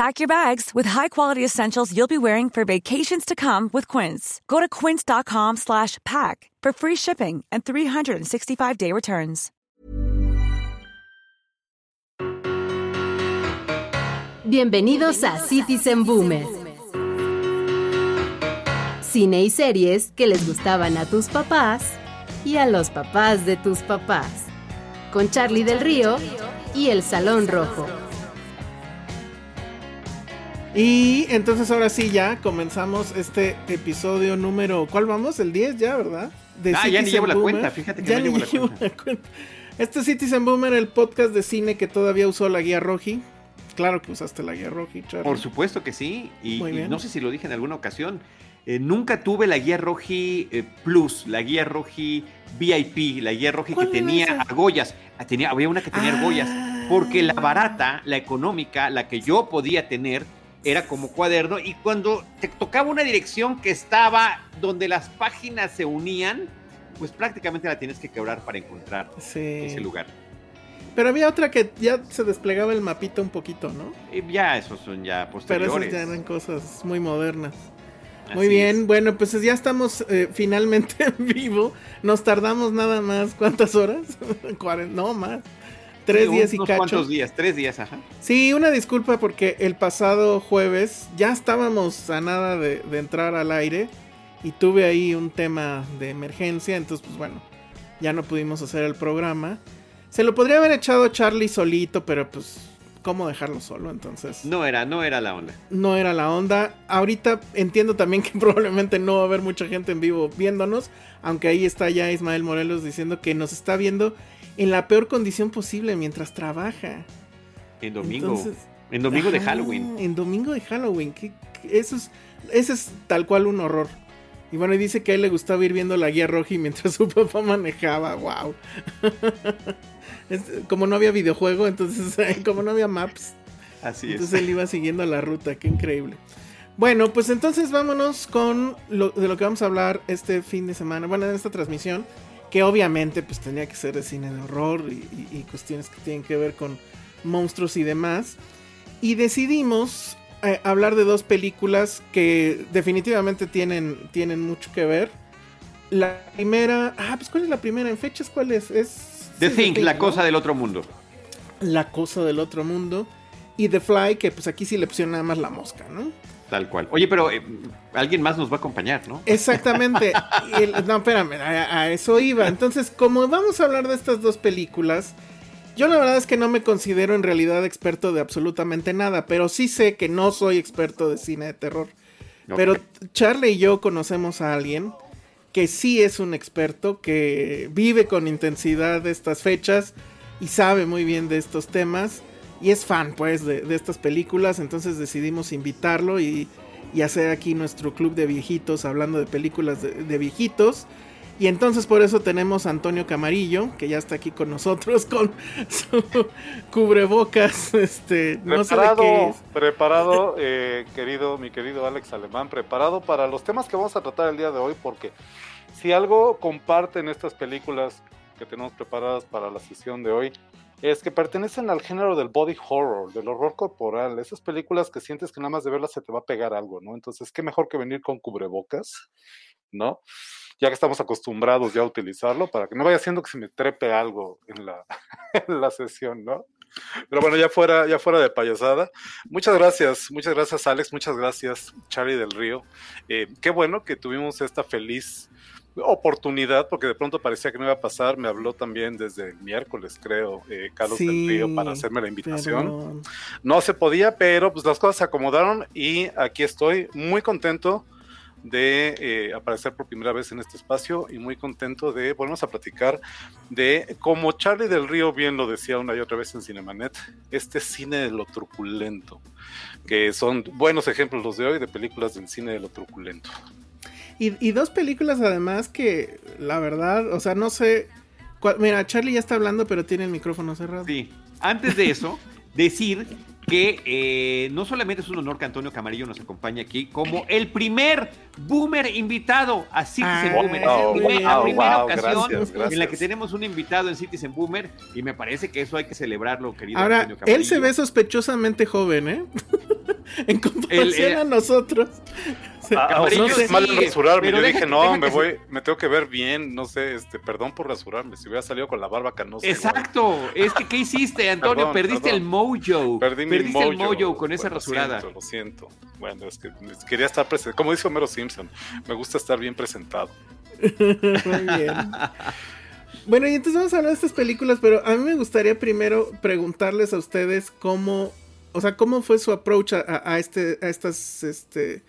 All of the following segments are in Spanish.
Pack your bags with high-quality essentials you'll be wearing for vacations to come with Quince. Go to quince.com slash pack for free shipping and 365-day returns. Bienvenidos a Citizen Boomer. Cine y series que les gustaban a tus papás y a los papás de tus papás. Con Charlie del Río y El Salón Rojo. Y entonces ahora sí ya comenzamos este episodio número, ¿cuál vamos? El 10 ya, ¿verdad? De ah, ya ni llevo la cuenta, fíjate que ya no llevo, ni llevo la, cuenta. la cuenta. Este es Citizen Boomer, el podcast de cine que todavía usó la guía Roji. Claro que usaste la guía Roji, Charlie. Por supuesto que sí, y, no sé si lo dije en alguna ocasión. eh, nunca tuve la guía Roji eh, Plus, la guía Roji VIP, la guía Roji que ¿Cuál era tenía esa? argollas. Ah, Tenía, había una que tenía Ah. argollas. Porque la barata, la económica, la que yo podía tener, era como cuaderno. Y cuando te tocaba una dirección que estaba donde las páginas se unían, pues prácticamente la tienes que quebrar para encontrar Sí. ese lugar. Pero había otra que ya se desplegaba el mapita un poquito, ¿no? Y ya, esos son ya Pero posteriores. esas ya eran cosas muy modernas. Así Muy bien, es. bueno, pues ya estamos eh, finalmente en vivo. Nos tardamos nada más, ¿cuántas horas? No, más. Tres Sí, días y cacho. cuantos días? Tres días, ajá. Sí, una disculpa porque el pasado jueves ya estábamos a nada de, de entrar al aire y tuve ahí un tema de emergencia, entonces pues bueno, ya no pudimos hacer el programa. Se lo podría haber echado Charlie solito, pero pues, ¿cómo dejarlo solo? Entonces, No era, no era la onda. no era la onda. Ahorita entiendo también que probablemente no va a haber mucha gente en vivo viéndonos, aunque ahí está ya Ismael Morelos diciendo que nos está viendo en la peor condición posible mientras trabaja. En domingo. Entonces, en domingo de Halloween. En domingo de Halloween. ¿qué- qué- eso es, ese es tal cual un horror. Y bueno, y dice que a él le gustaba ir viendo la guía roja y mientras su papá manejaba. ¡Wow! Es- como no había videojuego, entonces, como no había maps, Así es. entonces él iba siguiendo la ruta. ¡Qué increíble! Bueno, pues entonces vámonos con lo, de lo que vamos a hablar este fin de semana. Bueno, en esta transmisión, que obviamente pues tenía que ser de cine de horror y, y- y cuestiones que tienen que ver con monstruos y demás. Y decidimos eh, hablar de dos películas que definitivamente tienen, tienen mucho que ver. La primera, ah, pues ¿cuál es la primera? ¿En fechas cuál es? Es The sí, Thing, la ¿no? cosa del otro mundo. La cosa del otro mundo. Y The Fly, que pues aquí sí le pusieron nada más la mosca, ¿no? Tal cual. Oye, pero eh, alguien más nos va a acompañar, ¿no? Exactamente. El- no, espérame, a, a eso iba. Entonces, como vamos a hablar de estas dos películas, yo la verdad es que no me considero en realidad experto de absolutamente nada, pero sí sé que no soy experto de cine de terror. Pero Charlie y yo conocemos a alguien que sí es un experto, que vive con intensidad estas fechas y sabe muy bien de estos temas y es fan pues de, de estas películas, entonces decidimos invitarlo y, y hacer aquí nuestro club de viejitos hablando de películas de, de viejitos. Y entonces por eso tenemos a Antonio Camarillo, que ya está aquí con nosotros con su cubrebocas, este, no sé de Preparado, qué es. preparado, eh, querido, mi querido Alex Alemán, preparado para los temas que vamos a tratar el día de hoy, porque si algo comparten estas películas que tenemos preparadas para la sesión de hoy, es que pertenecen al género del body horror, del horror corporal, esas películas que sientes que nada más de verlas se te va a pegar algo, ¿no? Entonces, qué mejor que venir con cubrebocas, ¿no? Ya que estamos acostumbrados ya a utilizarlo, para que no vaya siendo que se me trepe algo en la, sesión, ¿no? Pero bueno, ya fuera, ya fuera de payasada. Muchas gracias, muchas gracias Alex, muchas gracias Charlie del Río. Eh, qué bueno que tuvimos esta feliz oportunidad, porque de pronto parecía que no iba a pasar, me habló también desde el miércoles, creo, eh, Carlos del Río, para hacerme la invitación. No se podía, pero pues las cosas se acomodaron y aquí estoy muy contento de eh, aparecer por primera vez en este espacio y muy contento de volvernos a platicar de, como Charlie del Río bien lo decía una y otra vez en Cinemanet, este cine de lo truculento, que son buenos ejemplos los de hoy de películas del cine de lo truculento. Y, dos películas además que, la verdad, o sea, no sé... mira, Charlie ya está hablando, pero tiene el micrófono cerrado. Sí. Antes de eso, decir que eh, no solamente es un honor que Antonio Camarillo nos acompañe aquí como el primer boomer invitado a Citizen ah, Boomer. es la primera ocasión en la que tenemos un invitado en Citizen Boomer y me parece que eso hay que celebrarlo, querido Ahora, Antonio Camarillo. Él se ve sospechosamente joven, ¿eh? en comparación a nosotros. Ah, no sé, mal rasurarme. Yo dije, no, me voy, me tengo que ver bien, no sé, este, perdón por rasurarme. Si hubiera salido con la barba canosa. Exacto, es que ¿qué hiciste, Antonio? Perdiste el mojo. Perdí Perdiste mi el mojo con esa rasurada. Lo siento, Bueno, es que quería estar presente. Como dice Homero Simpson, me gusta estar bien presentado. Muy bien. Bueno, y entonces vamos a hablar de estas películas, pero a mí me gustaría primero preguntarles a ustedes cómo, o sea, cómo fue su approach a, a este, a estas, este,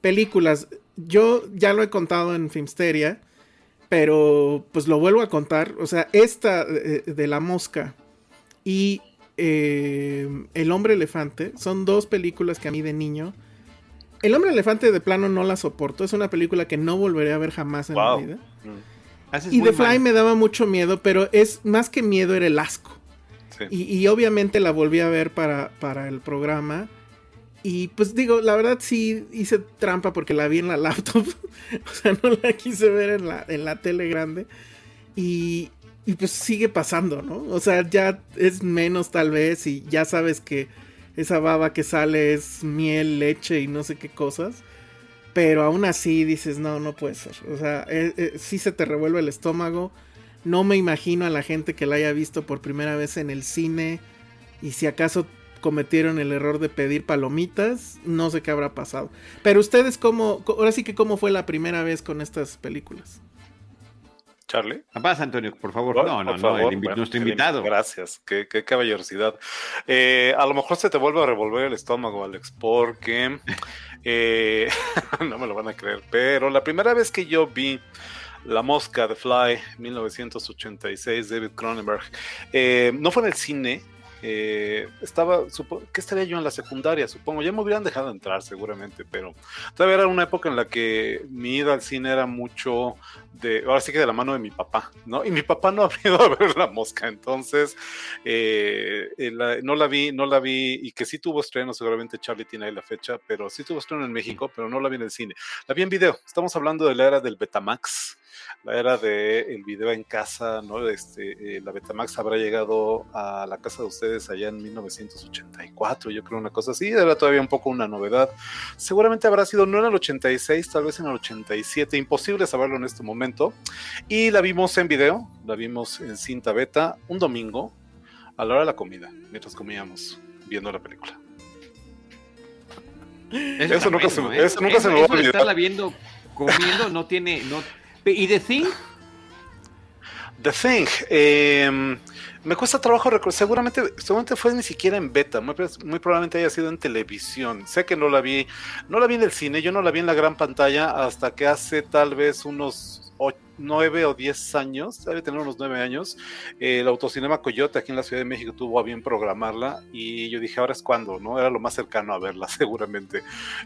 películas. Yo ya lo he contado en Filmsteria, pero pues lo vuelvo a contar. O sea, esta de, La Mosca y eh, El Hombre Elefante son dos películas que a mí de niño... El Hombre Elefante de plano no la soporto. Es una película que no volveré a ver jamás en mi vida. Mm. Y The Fly me daba mucho miedo, pero es más que miedo era el asco. Y, y, obviamente la volví a ver para, para el programa. Y pues digo, la verdad sí hice trampa porque la vi en la laptop. o sea, no la quise ver en la, en la tele grande. Y, y pues sigue pasando, ¿no? O sea, ya es menos tal vez y ya sabes que esa baba que sale es miel, leche y no sé qué cosas. Pero aún así dices, no, no puede ser. O sea, eh, eh, sí se te revuelve el estómago. No me imagino a la gente que la haya visto por primera vez en el cine. Y si acaso cometieron el error de pedir palomitas, no sé qué habrá pasado. Pero ustedes, ¿cómo, ahora sí que cómo fue la primera vez con estas películas? Charlie. Paz, Antonio, por favor. no, no, no, nuestro invitado. Gracias, qué, qué caballerosidad. Eh, a lo mejor se te vuelve a revolver el estómago, Alex, porque eh, no me lo van a creer, pero la primera vez que yo vi La Mosca de Fly, 1986, David Cronenberg, eh, no fue en el cine, eh, estaba, ¿qué estaría yo en la secundaria? Supongo, ya me hubieran dejado entrar seguramente, pero todavía era una época en la que mi ida al cine era mucho de, ahora sí que de la mano de mi papá, ¿no? Y mi papá no ha ido a ver la mosca, entonces eh, eh, no la vi, no la vi, y que sí tuvo estreno, seguramente Charlie tiene ahí la fecha, pero sí tuvo estreno en México, pero no la vi en el cine. La vi en video, estamos hablando de la era del Betamax la era de el video en casa, ¿no? Este, eh, la Betamax habrá llegado a la casa de ustedes allá en 1984, yo creo una cosa así, era todavía un poco una novedad. Seguramente habrá sido no en el 86, tal vez en el 87, imposible saberlo en este momento. Y la vimos en video, la vimos en cinta beta un domingo a la hora de la comida, mientras comíamos viendo la película. Eso, nunca, se, eso nunca se me va a olvidar. Estarla viendo comiendo no tiene, no, ¿Y The Thing? The Thing. Em, me cuesta trabajo recordar. Seguramente, seguramente fue ni siquiera en beta. Muy, muy, probablemente haya sido en televisión. Sé que no la vi. No la vi en el cine. Yo no la vi en la gran pantalla hasta que hace tal vez unos nueve o diez años, debe tener unos nueve años, el Autocinema Coyote aquí en la Ciudad de México tuvo a bien programarla y yo dije, ahora es cuando, ¿no? Era lo más cercano a verla seguramente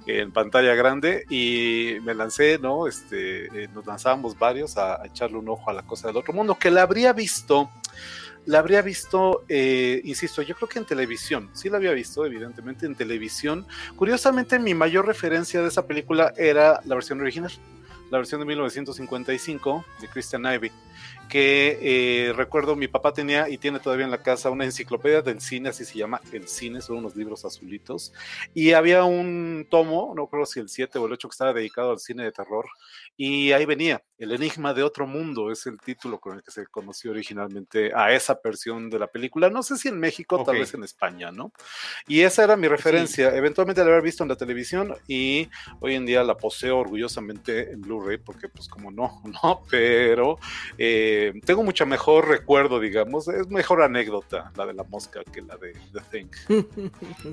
en pantalla grande y me lancé, ¿no? Este, eh, nos lanzábamos varios a, echarle un ojo a la cosa del otro mundo, que la habría visto la habría visto, eh, insisto, yo creo que en televisión, sí la había visto, evidentemente en televisión. Curiosamente, mi mayor referencia de esa película era la versión original la versión de 1955 de Christian Ivy, que eh, recuerdo mi papá tenía y tiene todavía en la casa una enciclopedia del cine, así se llama, El Cine, son unos libros azulitos, y había un tomo, no creo si el 7 o el 8 que estaba dedicado al cine de terror, y ahí venía, El Enigma de Otro Mundo, es el título con el que se conoció originalmente a esa versión de la película, no sé si en México, tal vez en España, ¿no? Y esa era mi referencia, eventualmente la haber visto en la televisión y hoy en día la poseo orgullosamente en Blu-ray Blu-ray, porque pues como no, no, pero eh, tengo mucho mejor recuerdo, digamos, es mejor anécdota la de la mosca que la de The Thing.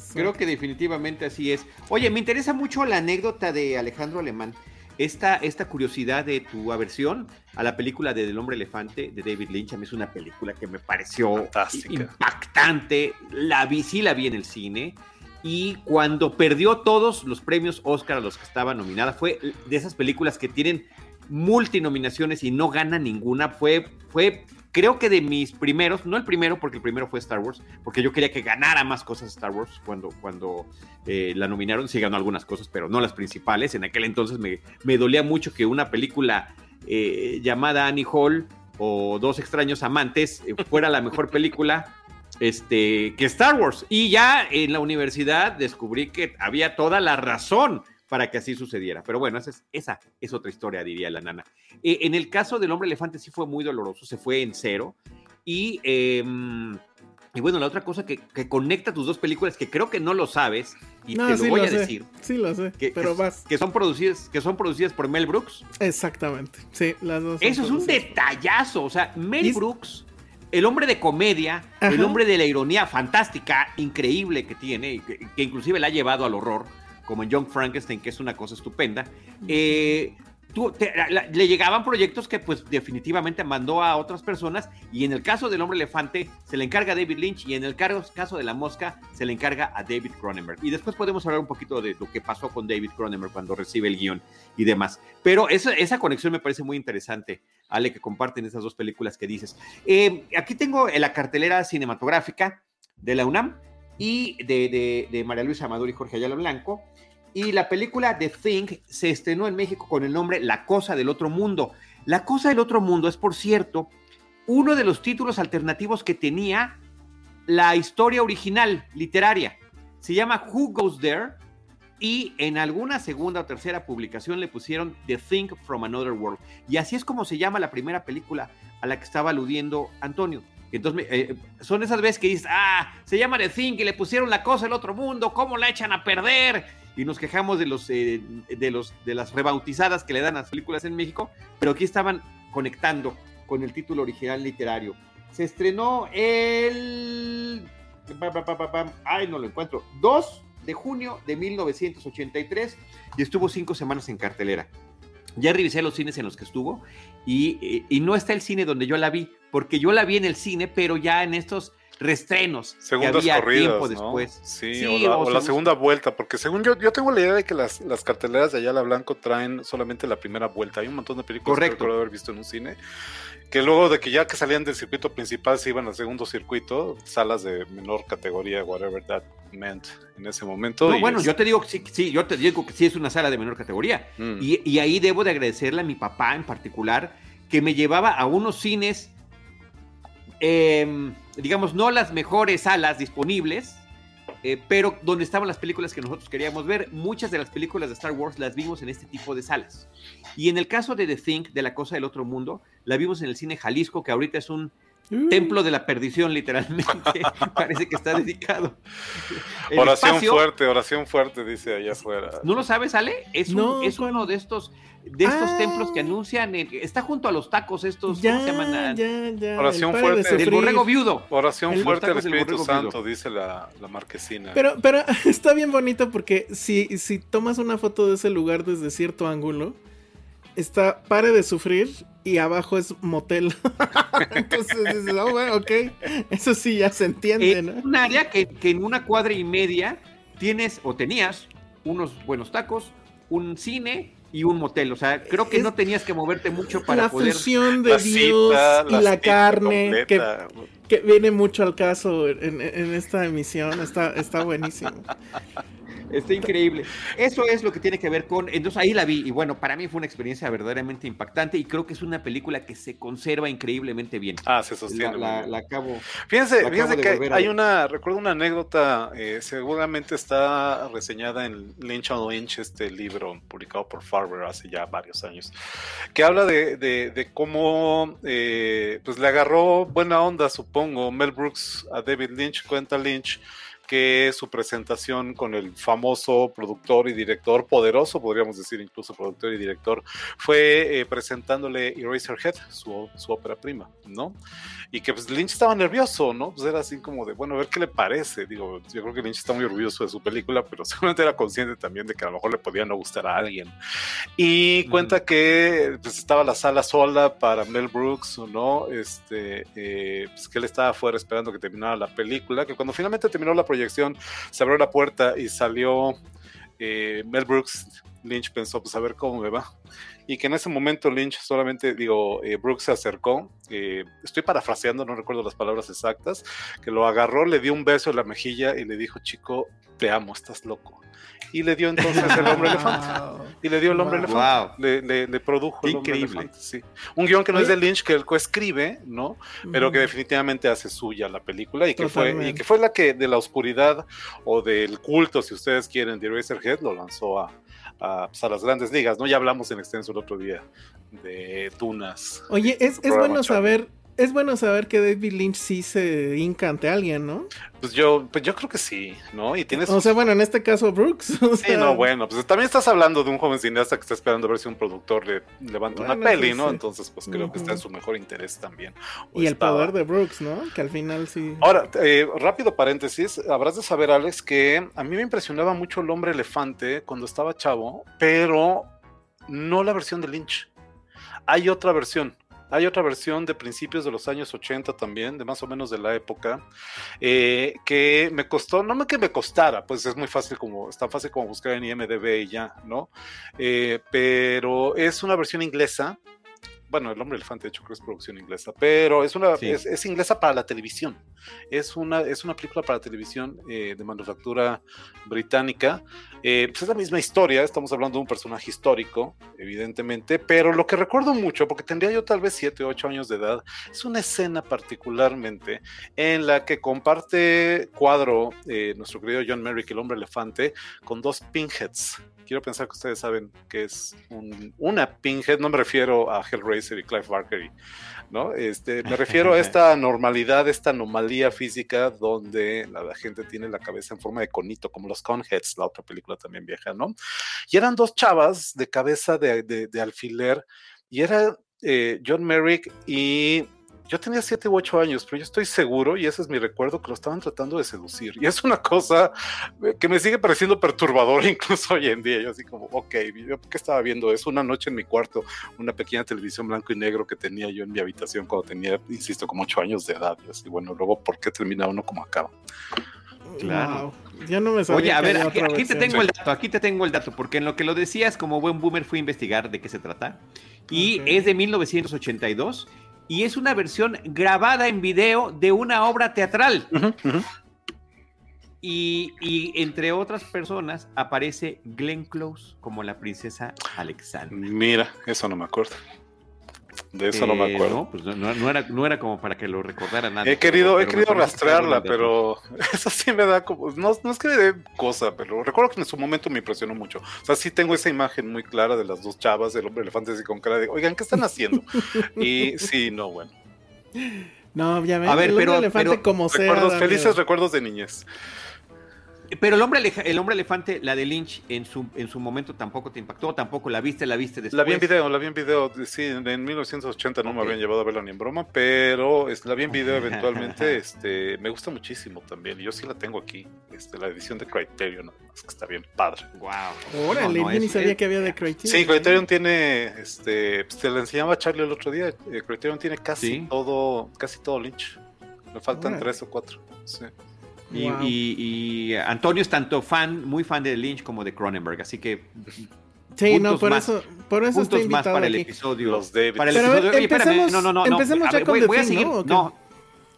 Creo que definitivamente así es. Oye, me interesa mucho la anécdota de Alejandro Alemán. Esta, esta curiosidad de tu aversión a la película de El hombre elefante de David Lynch, a mí es una película que me pareció Fantástica. impactante. La vi, sí la vi en el cine. Y cuando perdió todos los premios Oscar a los que estaba nominada, fue de esas películas que tienen multinominaciones y no gana ninguna. Fue, fue, creo que de mis primeros, no el primero, porque el primero fue Star Wars, porque yo quería que ganara más cosas Star Wars cuando, cuando eh, la nominaron. Sí ganó algunas cosas, pero no las principales. En aquel entonces me, me dolía mucho que una película eh, llamada Annie Hall o Dos extraños amantes eh, fuera la mejor película este, que Star Wars. Y ya en la universidad descubrí que había toda la razón para que así sucediera. Pero bueno, esa es, esa es otra historia, diría la nana. Eh, en el caso del hombre elefante sí fue muy doloroso, se fue en cero. Y, eh, y bueno, la otra cosa que, que, conecta tus dos películas, que creo que no lo sabes, y No, te lo voy lo a sé, decir, Sí, lo sé. que, pero que- vas. que son producidas, que son producidas por Mel Brooks. Exactamente. Sí, las dos. Eso es un detallazo. O sea, Mel Y- Brooks, el hombre de comedia, el hombre de la ironía fantástica, increíble que tiene, que, que inclusive la ha llevado al horror, como en Young Frankenstein, que es una cosa estupenda. eh, tú- te- la- le llegaban proyectos que pues definitivamente mandó a otras personas y en el caso del hombre elefante se le encarga a David Lynch y en el caso de la mosca se le encarga a David Cronenberg. Y después podemos hablar un poquito de lo que pasó con David Cronenberg cuando recibe el guion y demás. Pero esa, esa conexión me parece muy interesante, Ale, que comparten esas dos películas que dices. Eh, aquí tengo en la cartelera cinematográfica de la UNAM y de, María Luisa Amador y Jorge Ayala Blanco. Y la película The Thing se estrenó en México con el nombre La Cosa del Otro Mundo. La Cosa del Otro Mundo es, por cierto, uno de los títulos alternativos que tenía la historia original literaria. Se llama Who Goes There y en alguna segunda o tercera publicación le pusieron The Thing from Another World. Y así es como se llama la primera película a la que estaba aludiendo Antonio. Entonces, eh, son esas veces que dices, ah, se llama The Thing y le pusieron la cosa del otro mundo, ¿cómo la echan a perder? Y nos quejamos de, los, eh, de, los, de las rebautizadas que le dan a las películas en México, pero aquí estaban conectando con el título original literario. Se estrenó el... Ay, no lo encuentro. 2 de junio de 1983 y estuvo cinco semanas en cartelera. Ya revisé los cines en los que estuvo y, y- y no está el cine donde yo la vi, porque yo la vi en el cine, pero ya en estos restrenos que Segundas había corridas, tiempo ¿no? después. Sí, Sí, o la, o la segun- segunda vuelta, porque según yo, yo tengo la idea de que las, las carteleras de Ayala Blanco traen solamente la primera vuelta. Hay un montón de películas Correcto. que recuerdo haber visto en un cine, que luego de que ya que salían del circuito principal se iban al segundo circuito, salas de menor categoría, whatever that meant en ese momento. No, bueno, es- yo te digo que sí, sí, yo te digo que sí es una sala de menor categoría. Mm. Y, y ahí debo de agradecerle a mi papá en particular, que me llevaba a unos cines, em, digamos, no las mejores salas disponibles, eh, pero donde estaban las películas que nosotros queríamos ver. Muchas de las películas de Star Wars las vimos en este tipo de salas. Y en el caso de The Think, de la cosa del otro mundo, la vimos en el cine Jalisco, que ahorita es un templo de la perdición, literalmente. Parece que está dedicado. El Oración espacio- fuerte, oración fuerte, dice allá afuera. ¿No lo sabes, Ale? Es, uno de estos, de estos Ah. templos que anuncian. en- está junto a los tacos estos. Ya, ¿Cómo se llaman? Ah, ya, ya. Oración padre de fuerte. Del borrego viudo. Oración El- fuerte al Espíritu Santo, viudo. dice la, la marquesina. Pero, pero está bien bonito porque si, si tomas una foto de ese lugar desde cierto ángulo, está pare de sufrir y abajo es motel. Entonces dices, oh, bueno, ok, eso sí ya se entiende, Es ¿no? un área que, que en una cuadra y media tienes o tenías unos buenos tacos, un cine y un motel. O sea, creo que Es- no tenías que moverte mucho para La poder. fusión de La Dios cita, y la cita carne que, que viene mucho al caso en, en esta emisión, está, está buenísimo. Está increíble. Eso es lo que tiene que ver con. Entonces ahí la vi y bueno, para mí fue una experiencia verdaderamente impactante y creo que es una película que se conserva increíblemente bien. Ah, se La, sostiene. la- bien. la acabo. Fíjense, La fíjense acabo que a hay una, recuerdo una anécdota, eh, seguramente está reseñada en Lynch on Lynch, este libro publicado por Farber hace ya varios años, que habla de, de- de cómo eh, pues le agarró buena onda, supongo, Mel Brooks a David Lynch, cuenta Lynch, que su presentación con el famoso productor y director, poderoso podríamos decir incluso productor y director, fue eh, presentándole Eraserhead, su, su ópera prima, ¿no? Y que pues Lynch estaba nervioso, ¿no? Pues era así como de, bueno, a ver qué le parece. Digo, yo creo que Lynch está muy orgulloso de su película, pero seguramente era consciente también de que a lo mejor le podía no gustar a alguien. Y cuenta que pues, estaba la sala sola para Mel Brooks, ¿no? Este, eh, pues que él estaba afuera esperando que terminara la película, que cuando finalmente terminó la proyección, se abrió la puerta y salió eh, Mel Brooks. Lynch pensó, pues a ver cómo me va y que en ese momento Lynch solamente, digo, eh, Brooks se acercó, eh, estoy parafraseando, no recuerdo las palabras exactas, que lo agarró, le dio un beso en la mejilla y le dijo, chico, te amo, estás loco. Y le dio entonces el hombre elefante. Y le dio el hombre elefante. Le, le, produjo el hombre elefante. Sí. Un guion que no es de Lynch, que él coescribe, ¿no? Pero que definitivamente hace suya la película y que, fue, y que fue la que de la oscuridad o del culto, si ustedes quieren, de Eraserhead, lo lanzó a, pues, a, las grandes ligas, ¿no? Ya hablamos en extenso el otro día de Tunas. Oye, es, es bueno saber es bueno saber que David Lynch sí se hinca ante alguien, ¿no? Pues yo, pues yo creo que sí, ¿no? Y tienes. O sea, bueno, en este caso Brooks. Sí, no, bueno, pues también estás hablando de un joven cineasta que está esperando a ver si un productor le levanta una peli, ¿no? Entonces, pues creo que está en su mejor interés también. y el poder de Brooks, ¿no? Que al final sí. Ahora, eh, rápido paréntesis, habrás de saber, Alex, que a mí me impresionaba mucho el hombre elefante cuando estaba chavo, pero no la versión de Lynch. Hay otra versión hay otra versión de principios de los años 80 también, de más o menos de la época, eh, que me costó, no me que me costara, pues es muy fácil como, es tan fácil como buscar en IMDB y ya, ¿no? Eh, pero es una versión inglesa bueno, El Hombre Elefante, de hecho, creo que es producción inglesa, pero es una es, inglesa para la televisión. Es una, es una película para televisión eh, de manufactura británica. Eh, pues es la misma historia, estamos hablando de un personaje histórico, evidentemente, pero lo que recuerdo mucho, porque tendría yo tal vez 7 o 8 años de edad, es una escena particularmente en la que comparte cuadro eh, nuestro querido John Merrick, el hombre elefante, con dos pinheads quiero pensar que ustedes saben que es una pinhead, no me refiero a Hellraiser y Clive Barker, ¿no? Este, me refiero a esta normalidad, esta anomalía física donde la, gente tiene la cabeza en forma de conito, como los Conheads, la otra película también vieja, ¿no? Y eran dos chavas de cabeza de, alfiler, y era eh, John Merrick y yo tenía siete u ocho años, pero yo estoy seguro, y ese es mi recuerdo, que lo estaban tratando de seducir. Y es una cosa que me sigue pareciendo perturbadora incluso hoy en día. Yo así como, ok, yo qué estaba viendo eso una noche en mi cuarto, una pequeña televisión blanco y negro que tenía yo en mi habitación cuando tenía, insisto, como ocho años de edad. Y así, bueno, luego, ¿por qué termina uno como acaba? Claro. Ya no me Oye, a ver, aquí, te tengo el dato, aquí te tengo el dato, porque en lo que lo decías, como buen boomer, fui a investigar de qué se trata. Y es de 1982 y es una versión grabada en video de una obra teatral. Y, entre otras personas aparece Glenn Close como la princesa Alexandra. Mira, eso no me acuerdo. De eso no me eh, acuerdo. No, pues no, era, no era como para que lo recordara nadie. He querido, he querido rastrearla, pero eso sí me da como. No, no es que me dé cosa, pero recuerdo que en su momento me impresionó mucho. O sea, sí tengo esa imagen muy clara de las dos chavas, del hombre elefante así con cara de, oigan, ¿qué están haciendo? y sí, no, bueno. No, ya ven, a ver, el pero, elefante como recuerdos, Felices recuerdos de niñez. Pero el hombre, el hombre elefante, la de Lynch, en su, en su momento tampoco te impactó, tampoco la viste, la viste después. La vi en video, la vi en video, sí, en 1980 no me habían llevado a verla ni en broma, pero la vi en video eventualmente, este, me gusta muchísimo también, yo sí la tengo aquí, este, la edición de Criterion, es que está bien padre. Wow. Órale, no, ni sabía que había de Criterion. Sí, Criterion tiene, este, pues, te la enseñaba Charlie el otro día, eh, Criterion tiene casi todo, casi todo Lynch, me faltan tres o cuatro, sí. Y, Antonio es tanto fan, muy fan de Lynch como de Cronenberg, así que. Sí, no, por eso, por eso estoy más para el episodio. Los David. Para el episodio. Oye, espérame, no, no, no. Empecemos ya con voy, a seguir. No,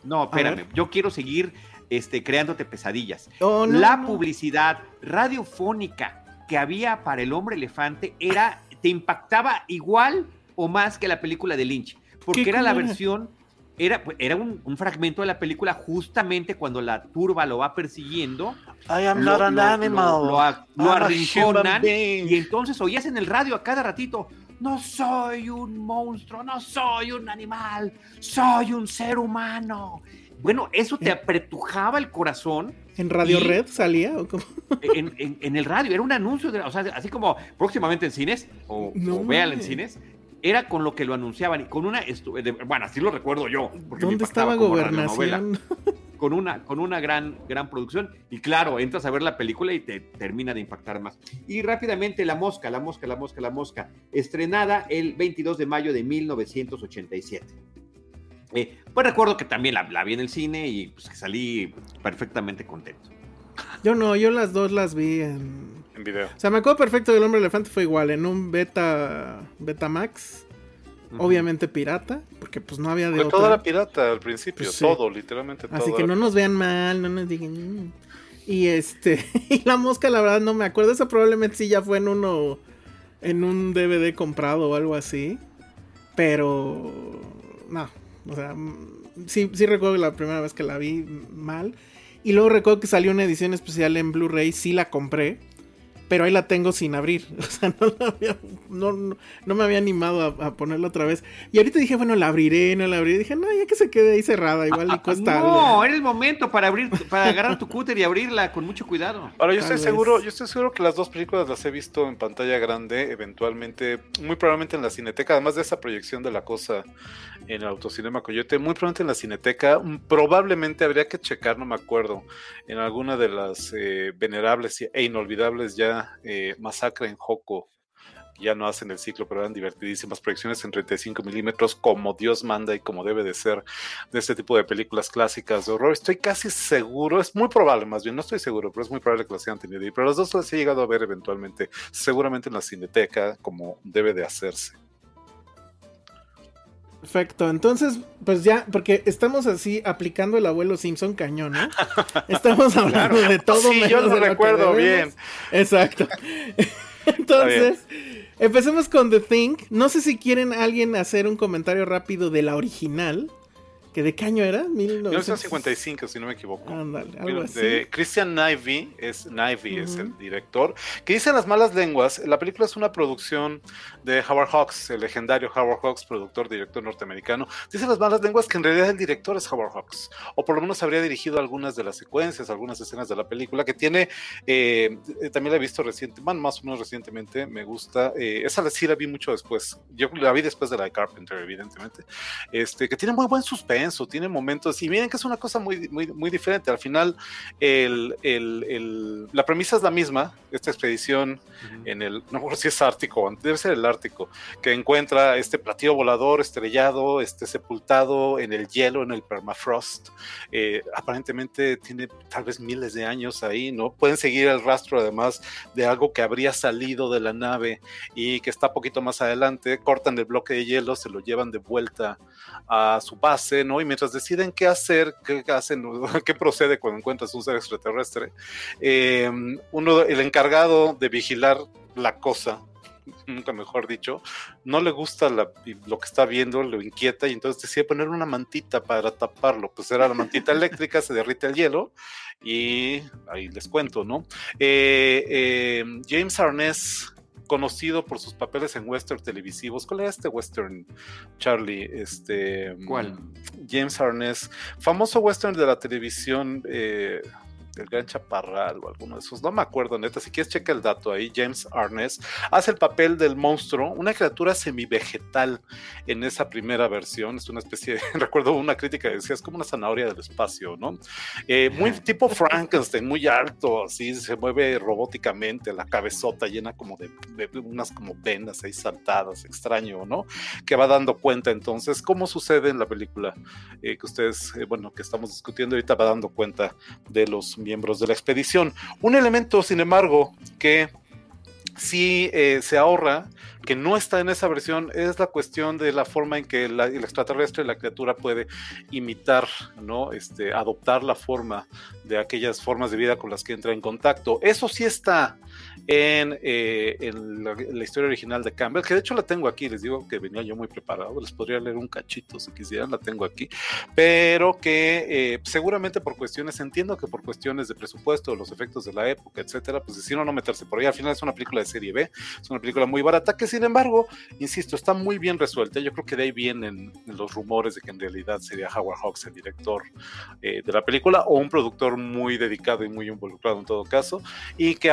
no, espérame. Yo quiero seguir este, creándote pesadillas. Oh, la publicidad radiofónica que había para el hombre elefante era, te impactaba igual o más que la película de Lynch. Porque era la versión era, pues, era un, fragmento de la película justamente cuando la turba lo va persiguiendo. I am not an animal. Lo, arriconan y entonces oías en el radio a cada ratito, no soy un monstruo, no soy un animal, soy un ser humano. Bueno, eso te apretujaba el corazón. ¿En Radio Y- Red salía? ¿o cómo? En, en- en el radio, era un anuncio, de, o sea, así como próximamente en cines, o, No o véala en cines, era con lo que lo anunciaban, y con una, de- bueno, así lo recuerdo yo. porque me ¿Dónde impactaba estaba. Gobernación? con una, con una gran, gran producción. Y claro, entras a ver la película y te termina de impactar más. Y rápidamente, La Mosca, La Mosca, La Mosca, La Mosca, estrenada el 22 de mayo de 1987. Eh, pues recuerdo que también la, la vi en el cine y pues, que salí perfectamente contento. Yo no, yo las dos las vi en... En video. O sea, me acuerdo perfecto del Hombre Elefante fue igual, en un beta, Betamax, obviamente pirata, porque pues no había de otra. todo era pirata al principio, Pues sí. todo, literalmente todo. Así que no nos vean mal, no nos digan... "Mm". Y este, y la mosca la verdad no me acuerdo, esa probablemente sí ya fue en uno, en un DVD comprado o algo así, pero no, o sea, mm, sí, sí recuerdo la primera vez que la vi mal, y luego recuerdo que salió una edición especial en Blu-ray, sí la compré, pero ahí la tengo sin abrir. O sea, no, la había- no, no- no me había animado a, a ponerla otra vez. Y ahorita dije, bueno, la abriré, no la abriré. Dije, no, ya que se quede ahí cerrada, igual y cuesta algo. No, era el momento para abrir, para agarrar tu cúter y abrirla con mucho cuidado. Ahora, yo Tal estoy vez. seguro, yo estoy seguro que las dos películas las he visto en pantalla grande, eventualmente, muy probablemente en la cineteca, además de esa proyección de la cosa en el autocinema Coyote, muy probablemente en la cineteca, mm, probablemente habría que checar, no me acuerdo, en alguna de las eh, venerables e inolvidables ya eh, Masacre en Joco. Ya no hacen el ciclo, pero eran divertidísimas proyecciones en 35 milímetros, como Dios manda y como debe de ser de este tipo de películas clásicas de horror. Estoy casi seguro, es muy probable más bien, no estoy seguro, pero es muy probable que las hayan tenido ahí. Pero las dos las he llegado a ver eventualmente, seguramente en la cineteca, como debe de hacerse. Perfecto, entonces, pues ya, porque estamos así aplicando el abuelo Simpson cañón, ¿no? Estamos hablando de todo. Sí, yo lo de recuerdo debemos. Exacto. Entonces, empecemos con The Thing. No sé si quieren alguien hacer un comentario rápido de la original. ¿Que de qué año era? 1955, si no me equivoco. Ándale, algo así. De Christian Nivey, es, Nivey es el director, que dice las malas lenguas, la película es una producción de Howard Hawks, el legendario Howard Hawks, productor, director norteamericano. Dice las malas lenguas que en realidad el director es Howard Hawks, o por lo menos habría dirigido algunas de las secuencias, algunas escenas de la película, que tiene, eh, también la he visto reciente, bueno, más o menos recientemente, me gusta, eh, esa sí la vi mucho después, yo la vi después de la de Carpenter, evidentemente, este, que tiene muy buen tiene momentos, y miren que es una cosa muy, muy, muy diferente. Al final, el, el- el- la premisa es la misma, esta expedición en el, no recuerdo si es Ártico, debe ser el Ártico, que encuentra este platillo volador estrellado, este sepultado en el hielo, en el permafrost. Eh, aparentemente tiene tal vez miles de años ahí, ¿no? Pueden seguir el rastro además de algo que habría salido de la nave y que está poquito más adelante, cortan el bloque de hielo, se lo llevan de vuelta a su base, ¿no? Y mientras deciden qué hacer, qué hacen, qué procede cuando encuentras un ser extraterrestre, eh, uno, el encargado de vigilar la cosa, nunca mejor dicho, no le gusta la- lo que está viendo, lo inquieta y entonces decide poner una mantita para taparlo. Pues era la mantita eléctrica, se derrite el hielo y ahí les cuento, ¿no? Eh, eh, James Arness, conocido por sus papeles en western televisivos. ¿Cuál era este western, Charlie? Este, ¿Cuál? James Arness, famoso western de la televisión. eh, el Gran Chaparral o alguno de esos, no me acuerdo neta, si quieres checa el dato ahí, James Arness hace el papel del monstruo, una criatura semivegetal en esa primera versión, es una especie, de, recuerdo una crítica que decía, es como una zanahoria del espacio, ¿no? Eh, muy tipo Frankenstein, muy alto, así, se mueve robóticamente, la cabezota llena como de, de unas como venas ahí saltadas, extraño, ¿no? Que va dando cuenta entonces, ¿cómo sucede en la película? Eh, que ustedes, eh, bueno, que estamos discutiendo ahorita, va dando cuenta de los miembros de la expedición. Un elemento, sin embargo, que sí eh, se ahorra, que no está en esa versión, es la cuestión de la forma en que el extraterrestre, la criatura puede imitar, ¿no? Este, adoptar la forma de aquellas formas de vida con las que entra en contacto. Eso sí está en, eh, en la, historia original de Campbell, que de hecho la tengo aquí, les digo que venía yo muy preparado, les podría leer un cachito si quisieran, la tengo aquí, pero que eh, seguramente por cuestiones, entiendo que por cuestiones de presupuesto, los efectos de la época, etcétera, pues decidieron no meterse por ahí. Al final es una película de serie B, es una película muy barata que sin embargo, insisto, está muy bien resuelta. Yo creo que de ahí vienen los rumores de que en realidad sería Howard Hawks el director eh, de la película o un productor muy dedicado y muy involucrado en todo caso, y que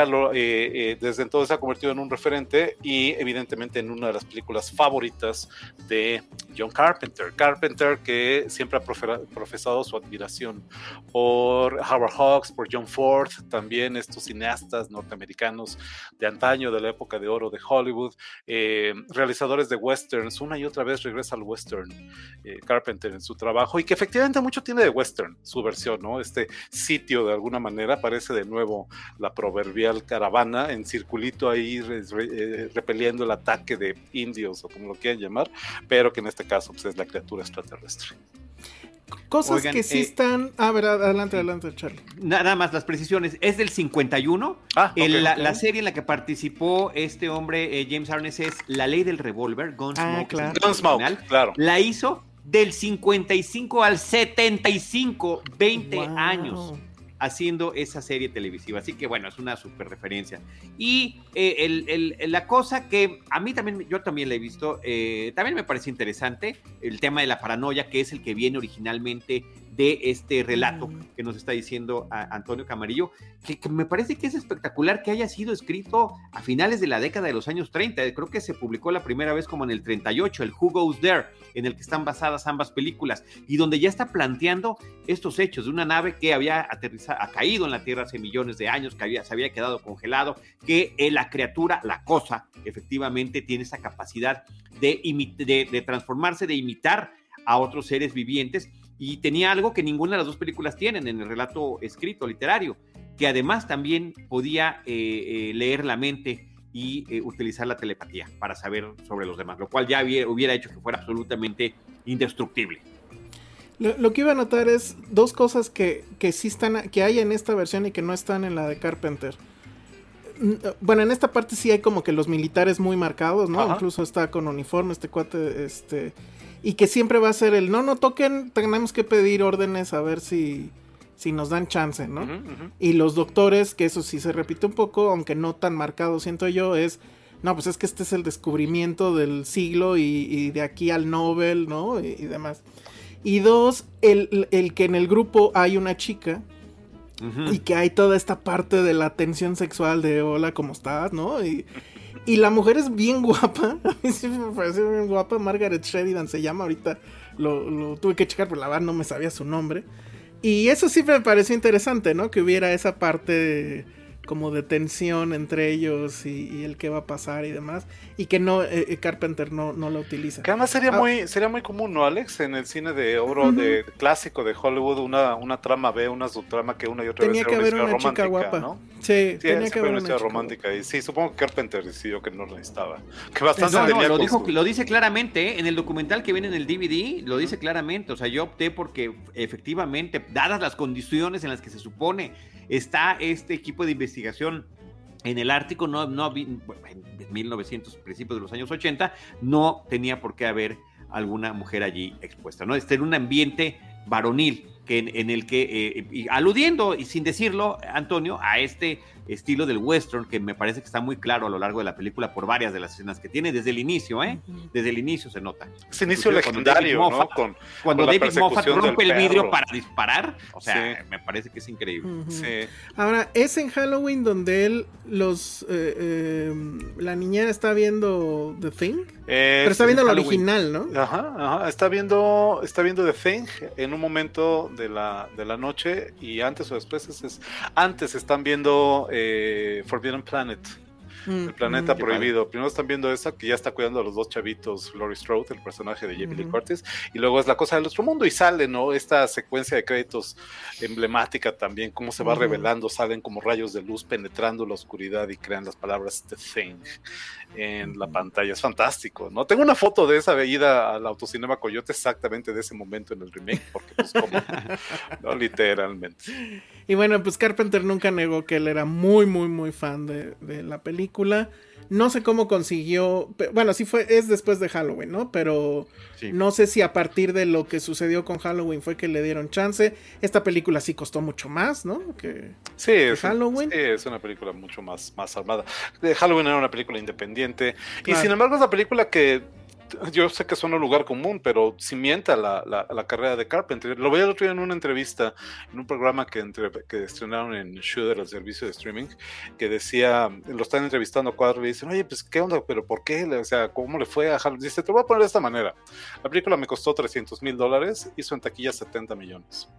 eh, desde entonces se ha convertido en un referente y evidentemente en una de las películas favoritas de John Carpenter. Carpenter que siempre ha profesado su admiración por Howard Hawks, por John Ford, también estos cineastas norteamericanos de antaño, de la época de oro de Hollywood, eh, realizadores de westerns, una y otra vez regresa al western eh, Carpenter en su trabajo y que efectivamente mucho tiene de western su versión, ¿no? Este sitio de alguna manera parece de nuevo la proverbial caravana en circulito ahí eh, repeliendo el ataque de indios o como lo quieran llamar, pero que en este caso pues, es la criatura extraterrestre. Cosas que sí están. A ver, adelante, adelante, Charlie. Nada más las precisiones. Es del 51. Ah, la, serie en la que participó este hombre, eh, James Arnes, es La Ley del Revólver, Gunsmoke. Ah, claro. Gunsmoke, claro. La hizo del 55 al 75, 20 años haciendo esa serie televisiva. Así que bueno, es una super referencia. Y eh, la cosa que a mí también, yo también la he visto, eh, también me parece interesante, el tema de la paranoia, que es el que viene originalmente de este relato mm. que nos está diciendo Antonio Camarillo, que, me parece que es espectacular que haya sido escrito a finales de la década de los años 30. Creo que se publicó la primera vez como en el 38, el Who Goes There, en el que están basadas ambas películas, y donde ya está planteando estos hechos de una nave que había aterrizado, ha caído en la Tierra hace millones de años, que había, se había quedado congelado, que eh, la criatura, la cosa, efectivamente tiene esa capacidad de, de transformarse, de imitar a otros seres vivientes y tenía algo que ninguna de las dos películas tienen en el relato escrito, literario, que además también podía eh, eh, leer la mente y eh, utilizar la telepatía para saber sobre los demás, lo cual ya hubiera hecho que fuera absolutamente indestructible. Lo, que iba a notar es dos cosas que, que sí están, que hay en esta versión y que no están en la de Carpenter. Bueno, en esta parte sí hay como que los militares muy marcados, ¿no? Incluso está con uniforme, este cuate, este y que siempre va a ser el no, no toquen, tenemos que pedir órdenes a ver si, si nos dan chance, ¿no? Y los doctores, que eso sí se repite un poco, aunque no tan marcado, siento yo, es, no, pues es que este es el descubrimiento del siglo y, de aquí al Nobel, ¿no? Y, demás. Y dos, el, el, que en el grupo hay una chica y que hay toda esta parte de la tensión sexual de hola, ¿cómo estás? ¿No? Y, y la mujer es bien guapa. A mí sí me parece bien guapa. Margaret Sheridan se llama. Ahorita lo, tuve que checar, pero la verdad no me sabía su nombre. Y eso sí me pareció interesante, ¿no? Que hubiera esa parte como de tensión entre ellos y, el qué va a pasar y demás y que no eh, eh, Carpenter no, no lo utiliza. Que además sería ah. muy sería muy común, ¿no, Alex? En el cine de oro de clásico de Hollywood una, una trama B, una subtrama que una y otra tenía vez que haber una, chica guapa, ¿no? Sí, tenía que haber una, chica romántica y sí, supongo que Carpenter decidió que no lo necesitaba. Que bastante no, lo dijo, lo dice claramente ¿eh? en el documental que viene en el DVD, lo dice claramente, o sea, yo opté porque efectivamente dadas las condiciones en las que se supone está este equipo de investigación en el Ártico, no, no, en 1900, principios de los años 80, no tenía por qué haber alguna mujer allí expuesta, ¿no? Está en un ambiente varonil que en, el que, eh, aludiendo y sin decirlo, Antonio, a este estilo del western que me parece que está muy claro a lo largo de la película por varias de las escenas que tiene desde el inicio, ¿eh? Desde el inicio se nota. Ese inicio legendario, ¿no? Con, cuando David Moffat rompe el vidrio para disparar, o sea, me parece que es increíble. sí. Ahora, es en Halloween donde él, los, eh, eh, la niñera está viendo The Thing, pero está viendo lo original, ¿no? Ajá, ajá, está viendo, está viendo The Thing en un momento de la, de la noche y antes o después es, antes están viendo eh, Forbidden Planet. Mm, el planeta mm, prohibido. Primero están viendo esa que ya está cuidando a los dos chavitos, Laurie Strode, el personaje de Jamie Lee Curtis, y luego es la cosa del otro mundo y sale, ¿no? Esta secuencia de créditos emblemática también, cómo se va revelando, salen como rayos de luz penetrando la oscuridad y crean las palabras The Thing en la pantalla. Es fantástico, ¿no? Tengo una foto de esa veída al autocinema Coyote exactamente de ese momento en el remake, porque pues como, no literalmente. Y bueno, pues Carpenter nunca negó que él era muy, muy, muy fan de, la película. No sé cómo consiguió, bueno, sí fue, es después de Halloween, ¿no? Pero Sí. no sé si a partir de lo que sucedió con Halloween fue que le dieron chance. Esta película sí costó mucho más, ¿no? Que... Sí, es, Halloween? sí, es una película mucho más, más armada. Halloween era una película independiente. Y sin embargo es una película que yo sé que suena un lugar común, pero cimienta la, la, carrera de Carpenter. Lo veía el otro día en una entrevista, en un programa que, entre- que estrenaron en Shooter, el servicio de streaming, que decía, lo están entrevistando a cuadro y dicen, oye, pues qué onda, pero ¿por qué? O sea, ¿cómo le fue a Halloween? Dice, te voy a poner de esta manera. La película me costó 300 mil dólares, hizo en taquilla 70 millones.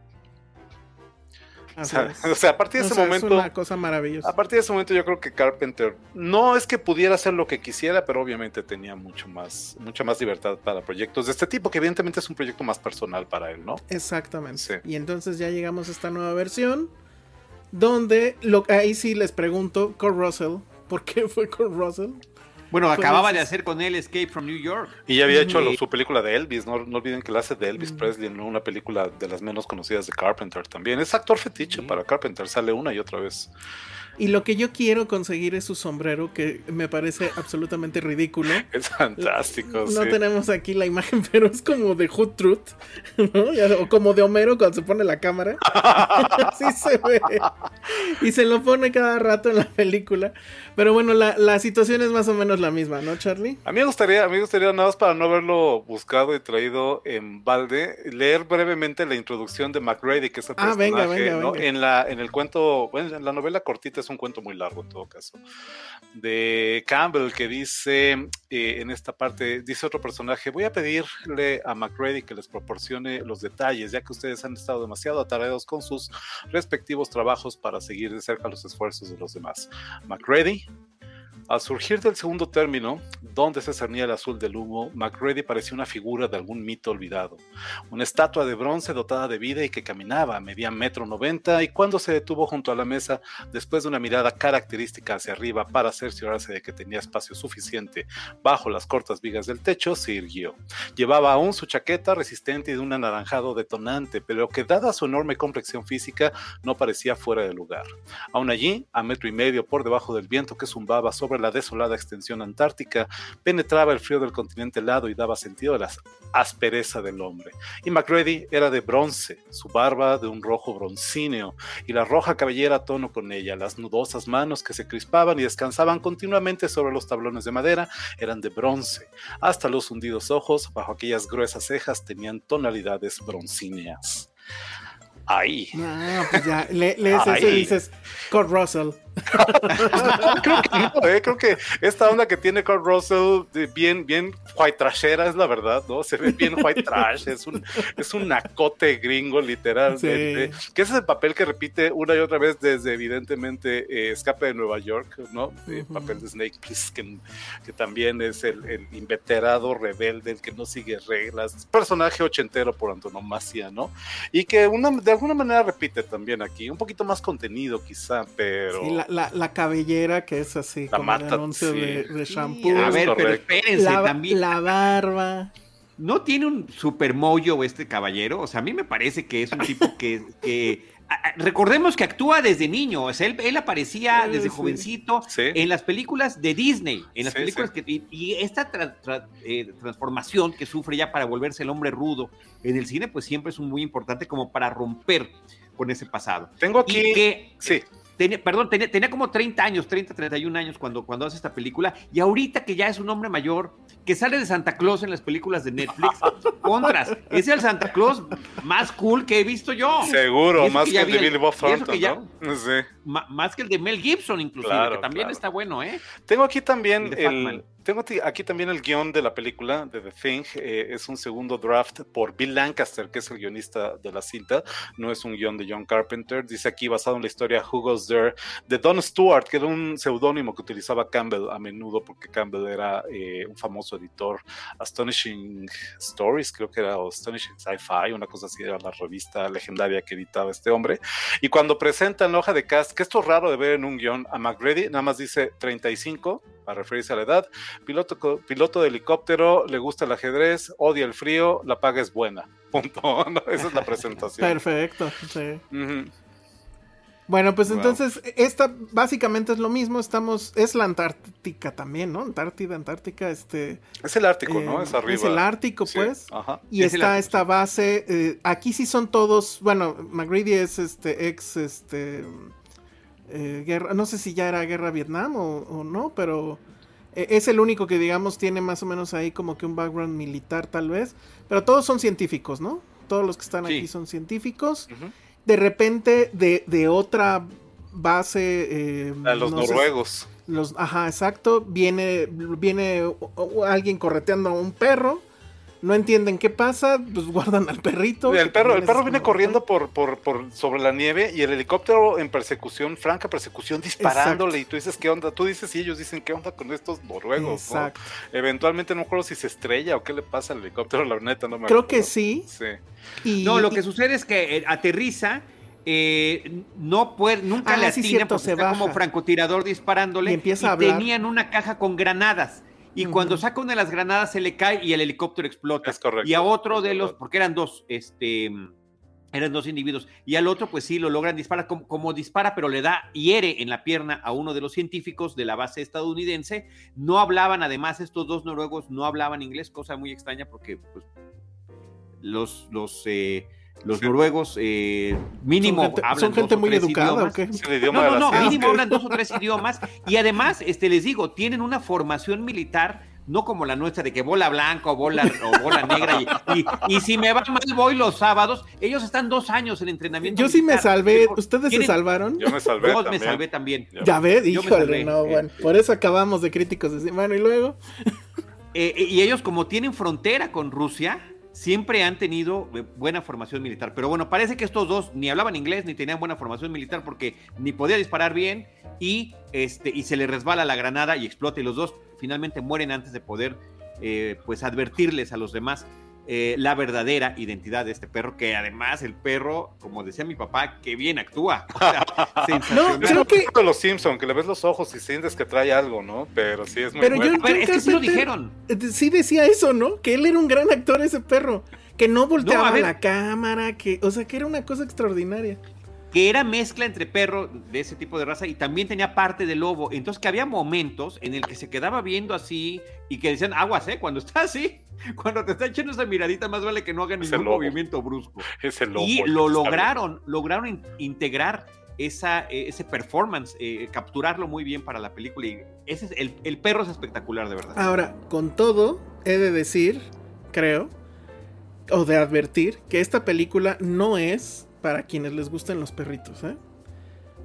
O sea, es. o sea, a partir de O ese sea, momento... Es una cosa maravillosa. A partir de ese momento yo creo que Carpenter no es que pudiera hacer lo que quisiera, pero obviamente tenía mucho más, mucha más libertad para proyectos de este tipo, que evidentemente es un proyecto más personal para él, ¿no? Exactamente. Sí. Y entonces ya llegamos a esta nueva versión. Donde lo, ahí sí les pregunto, Kurt Russell, ¿por qué fue Kurt Russell? Bueno, Pues acababa de hacer con él Escape from New York. Y ya había hecho lo- su película de Elvis, no, no olviden que la hace de Elvis Mm. Presley, ¿no? una película de las menos conocidas de Carpenter también. Es actor fetiche Sí. para Carpenter, sale una y otra vez. Y lo que yo quiero conseguir es su sombrero, que me parece absolutamente ridículo. Es fantástico, No sí. tenemos aquí la imagen, pero es como de Hood Truth, ¿no? O como de Homero cuando se pone la cámara. Así se ve. Y se lo pone cada rato en la película. Pero bueno, la, la situación es más o menos la misma, ¿no, Charlie? A mí me gustaría, a mí me gustaría nada más para no haberlo buscado y traído en balde, leer brevemente la introducción de McReady, que es el Ah, personaje, venga, venga, ¿no? venga. En la, en el cuento, bueno, en la novela cortita es un cuento muy largo en todo caso, de Campbell que dice eh, en esta parte, dice otro personaje, voy a pedirle a McReady que les proporcione los detalles, ya que ustedes han estado demasiado atareados con sus respectivos trabajos para seguir de cerca los esfuerzos de los demás. McReady al surgir del segundo término, donde se cernía el azul del humo, MacReady parecía una figura de algún mito olvidado. Una estatua de bronce dotada de vida y que caminaba, medía metro noventa, y cuando se detuvo junto a la mesa, después de una mirada característica hacia arriba para cerciorarse de que tenía espacio suficiente bajo las cortas vigas del techo, se irguió. Llevaba aún su chaqueta resistente y de un anaranjado detonante, pero que dada su enorme complexión física, no parecía fuera de lugar. Aún allí, a metro y medio por debajo del viento que zumbaba sobre la desolada extensión antártica, penetraba el frío del continente helado y daba sentido a la aspereza del hombre. Y Macready era de bronce, su barba de un rojo broncíneo y la roja cabellera a tono con ella, las nudosas manos que se crispaban y descansaban continuamente sobre los tablones de madera eran de bronce, hasta los hundidos ojos bajo aquellas gruesas cejas tenían tonalidades broncíneas. Ahí. Ah, pues ya, le- lees eso y dices, Kurt Russell. creo que no, eh, creo que esta onda que tiene Kurt Russell, de bien, bien white trashera, es la verdad, ¿no? Se ve bien white trash, es un, es un nacote gringo, literalmente. Que ese es el papel que repite una y otra vez desde, evidentemente, eh, Escape de Nueva York, ¿no? El Ujú. papel de Snake Plissken, que también es el, el inveterado rebelde, el que no sigue reglas, personaje ochentero por antonomasia, ¿no? Y que una, de alguna manera repite también aquí, un poquito más contenido quizá, pero... Sí, la, la, la cabellera que es así, La como el mata, anuncio sí. de, de Sí, shampoo. a ver, pero espérense, la, también. la barba. ¿No tiene un super mollo este caballero? O sea, a mí me parece que es un tipo que... recordemos que actúa desde niño, o sea, él, él aparecía Sí, desde sí. jovencito Sí. en las películas de Disney, en las Sí, películas que... Y, y esta tra- tra- eh, transformación que sufre ya para volverse el hombre rudo en el cine, pues siempre es muy importante como para romper con ese pasado. Tengo aquí... Y que Sí, Tenía, perdón, tenía, tenía como 30 años, 30, 31 años cuando, cuando hace esta película. Y ahorita que ya es un hombre mayor, que sale de Santa Claus en las películas de Netflix, contras. Es el Santa Claus más cool que he visto yo. Seguro, más que el de Billy Bob que Thornton, ya- ¿no? Sí. Más que el de Mel Gibson, inclusive, Claro, que también claro. está bueno, ¿eh? Tengo aquí también el. Tengo aquí también el guion de la película de The Thing. eh, es un segundo draft por Bill Lancaster, que es el guionista de la cinta. No es un guion de John Carpenter. Dice aquí basado en la historia Who Goes There de Don Stewart, que era un seudónimo que utilizaba Campbell a menudo porque Campbell era eh, un famoso editor. Astonishing Stories, creo que era o Astonishing Sci-Fi, una cosa así, era la revista legendaria que editaba este hombre. Y cuando presentan la hoja de cast, que esto es raro de ver en un guion, a McGrady nada más dice 35 para referirse a la edad. Piloto, piloto de helicóptero, le gusta el ajedrez, odia el frío, la paga es buena. Punto. ¿no? Esa es la presentación. Perfecto. sí. Bueno, pues Wow. entonces, esta básicamente es lo mismo, estamos, es la Antártica también, ¿no? Antártida, Antártica, este... Es el Ártico, eh, ¿no? Es arriba. Es el Ártico, Sí, pues. Ajá. Y Es está Ártico, esta base, eh, aquí sí son todos, bueno, McGrady es este ex, este, eh, guerra, no sé si ya era guerra Vietnam o, o no, pero eh, es el único que digamos tiene más o menos ahí como que un background militar tal vez, pero todos son científicos, ¿no? Todos los que están Sí. aquí son científicos. De repente de, de otra base... eh, A los no sé, noruegos. los, ajá, exacto. Viene, viene alguien correteando a un perro. No entienden qué pasa, pues guardan al perrito. El perro, el perro viene como- corriendo por, por, por sobre la nieve y el helicóptero en persecución, franca persecución, disparándole. Y tú dices, ¿qué onda? Tú dices y ellos dicen, ¿qué onda con estos noruegos? no? Eventualmente no me acuerdo si se estrella o qué le pasa al helicóptero, la neta, no me Creo acuerdo. que sí. Sí. Y, No, lo que y- sucede es que eh, aterriza, eh, no puede, nunca Ah, le sí, atina cierto, porque se está como baja. francotirador disparándole Y empieza a hablar. tenían una caja con granadas. Y cuando saca una de las granadas se le cae y el helicóptero explota. Es correcto, Y a otro de los, porque eran dos, este, eran dos individuos. Y al otro, pues sí, lo logran disparar como, como dispara, pero le da, hiere en la pierna a uno de los científicos de la base estadounidense. No hablaban, además, estos dos noruegos no hablaban inglés, cosa muy extraña porque, pues, los, los, eh, los Sí. noruegos eh, mínimo son gente, hablan son gente dos o muy tres educada, idiomas. ¿o qué? No, no, no, mínimo hablan dos o tres idiomas y además, este, les digo, tienen una formación militar, no como la nuestra de que bola blanca o bola, o bola negra y, y- y si me va mal voy los sábados, ellos están dos años en entrenamiento Yo sí me salvé. ¿Ustedes se salvaron? Yo me salvé Yo me también. salvé también. Ya. Ves, me híjole, no, bueno. sí. Por eso acabamos de críticos de Bueno, y luego. Eh, eh, y ellos como tienen frontera con Rusia, siempre han tenido eh, buena formación militar. Pero bueno, parece que estos dos ni hablaban inglés ni tenían buena formación militar porque ni podía disparar bien y, este, y se le resbala la granada y explota y los dos finalmente mueren antes de poder eh, pues advertirles a los demás eh, la verdadera identidad de este perro, que además el perro, como decía mi papá, que bien actúa. O sea, sensacional. creo que- de los Simpson que le ves los ojos y sientes que trae algo, ¿no? Pero sí es muy Pero bueno. yo- A ver, es que sí lo dijeron. eh, Sí decía eso, ¿no? Que él era un gran actor, ese perro. Que no volteaba No, a ver. la cámara, que, o sea, que era una cosa extraordinaria. Que era mezcla entre perro de ese tipo de raza y también tenía parte de lobo. Entonces que había momentos en el que se quedaba viendo así y que decían, aguas, ¿eh? Cuando está así, cuando te está echando esa miradita, más vale que no haga Es el ningún movimiento brusco. Es el lobo y lo lograron, lograron in- integrar esa, eh, ese performance, eh, capturarlo muy bien para la película. Y ese es, el, el perro es espectacular, de verdad. Ahora, con todo, he de decir, creo, o de advertir, que esta película no es para quienes les gusten los perritos, ¿eh?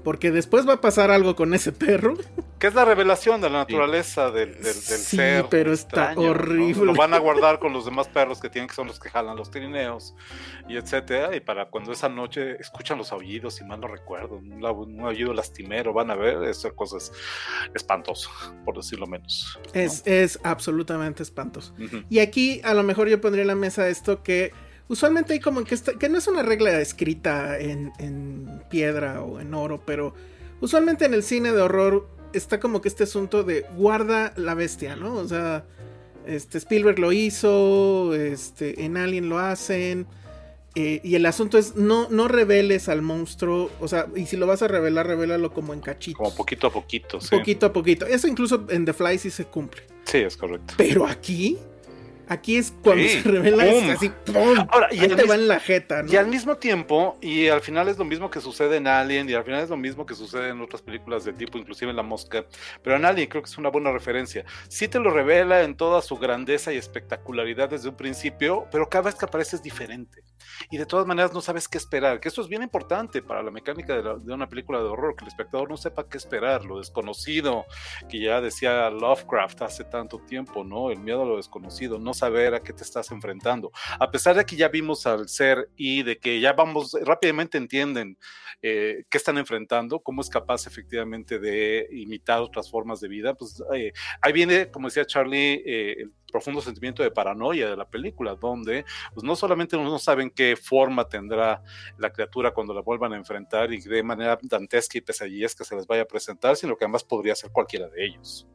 Porque después va a pasar algo con ese perro. Que es la revelación de la naturaleza del, del, del Sí, ser. pero está extraño, ¿no? horrible. Lo van a guardar con los demás perros que tienen, que son los que jalan los trineos, y etcétera. Y para cuando esa noche escuchan los aullidos, si mal no recuerdo, un, un aullido lastimero, van a ver, eso cosas espantosas, por decirlo menos. ¿no? Es, es absolutamente espantoso. Y aquí a lo mejor yo pondría en la mesa esto que usualmente hay como que, que no es una regla escrita en, en piedra o en oro, pero usualmente en el cine de horror está como que este asunto de guarda la bestia, ¿no? O sea, este Spielberg lo hizo, este, en Alien lo hacen. eh, y el asunto es no, no reveles al monstruo, o sea, y si lo vas a revelar, revélalo como en cachitos. Como poquito a poquito, sí. Poquito a poquito. Eso incluso en The Fly sí se cumple. Sí, es correcto. Pero aquí, aquí es cuando Sí. se revela ¡Pum! así, ¡pum! Ahora, y te va en la jeta, ¿no? Y al mismo tiempo, y al final es lo mismo que sucede en Alien, y al final es lo mismo que sucede en otras películas del tipo, inclusive en La Mosca, pero en Alien creo que es una buena referencia. Sí te lo revela en toda su grandeza y espectacularidad desde un principio, pero cada vez que aparece es diferente. Y de todas maneras no sabes qué esperar, que esto es bien importante para la mecánica de, la- de una película de horror, que el espectador no sepa qué esperar, lo desconocido, que ya decía Lovecraft hace tanto tiempo, ¿no? El miedo a lo desconocido, no saber a qué te estás enfrentando. A pesar de que ya vimos al ser y de que ya vamos, rápidamente entienden eh, qué están enfrentando, cómo es capaz efectivamente de imitar otras formas de vida, pues eh, ahí viene, como decía Charlie, eh, el profundo sentimiento de paranoia de la película, donde pues no solamente no saben qué forma tendrá la criatura cuando la vuelvan a enfrentar y de manera dantesca y pesadillesca se les vaya a presentar, sino que además podría ser cualquiera de ellos.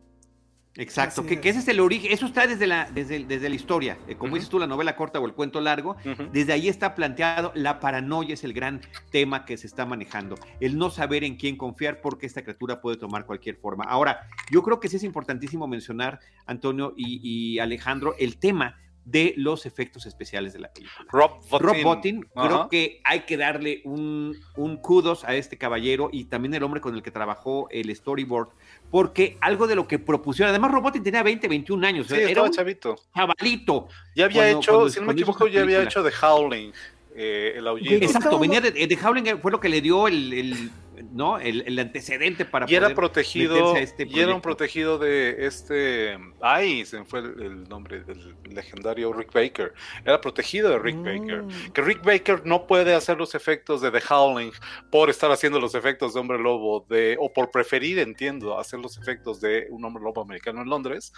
Exacto, que, es. que ese es el origen, eso está desde la, desde, desde la historia, Eh, como dices tú, la novela corta o el cuento largo, desde ahí está planteado, la paranoia es el gran tema que se está manejando, el no saber en quién confiar porque esta criatura puede tomar cualquier forma. Ahora, yo creo que sí es importantísimo mencionar, Antonio y, y Alejandro, el tema de los efectos especiales de la película. Rob Bottin. Rob Bottin, creo que hay que darle un, un kudos a este caballero y también el hombre con el que trabajó el storyboard, porque algo de lo que propusieron, además Rob Bottin tenía 20, 21 años, Sí, era un chavito. chavalito. Ya había cuando- hecho, cuando- si no me equivoco, ya había hecho The Howling, eh, el aullido. Exacto. Venía de, de Howling, fue lo que le dio el, el- ¿no? el, el antecedente para Y era poder protegido, meterse a este y era un protegido de este, ay, se me fue el, el nombre del legendario Rick Baker. Era protegido de Rick Baker. Mm. Que Rick Baker no puede hacer los efectos de The Howling por estar haciendo los efectos de Hombre Lobo, de, o por preferir, entiendo, hacer los efectos de un Hombre Lobo americano en Londres.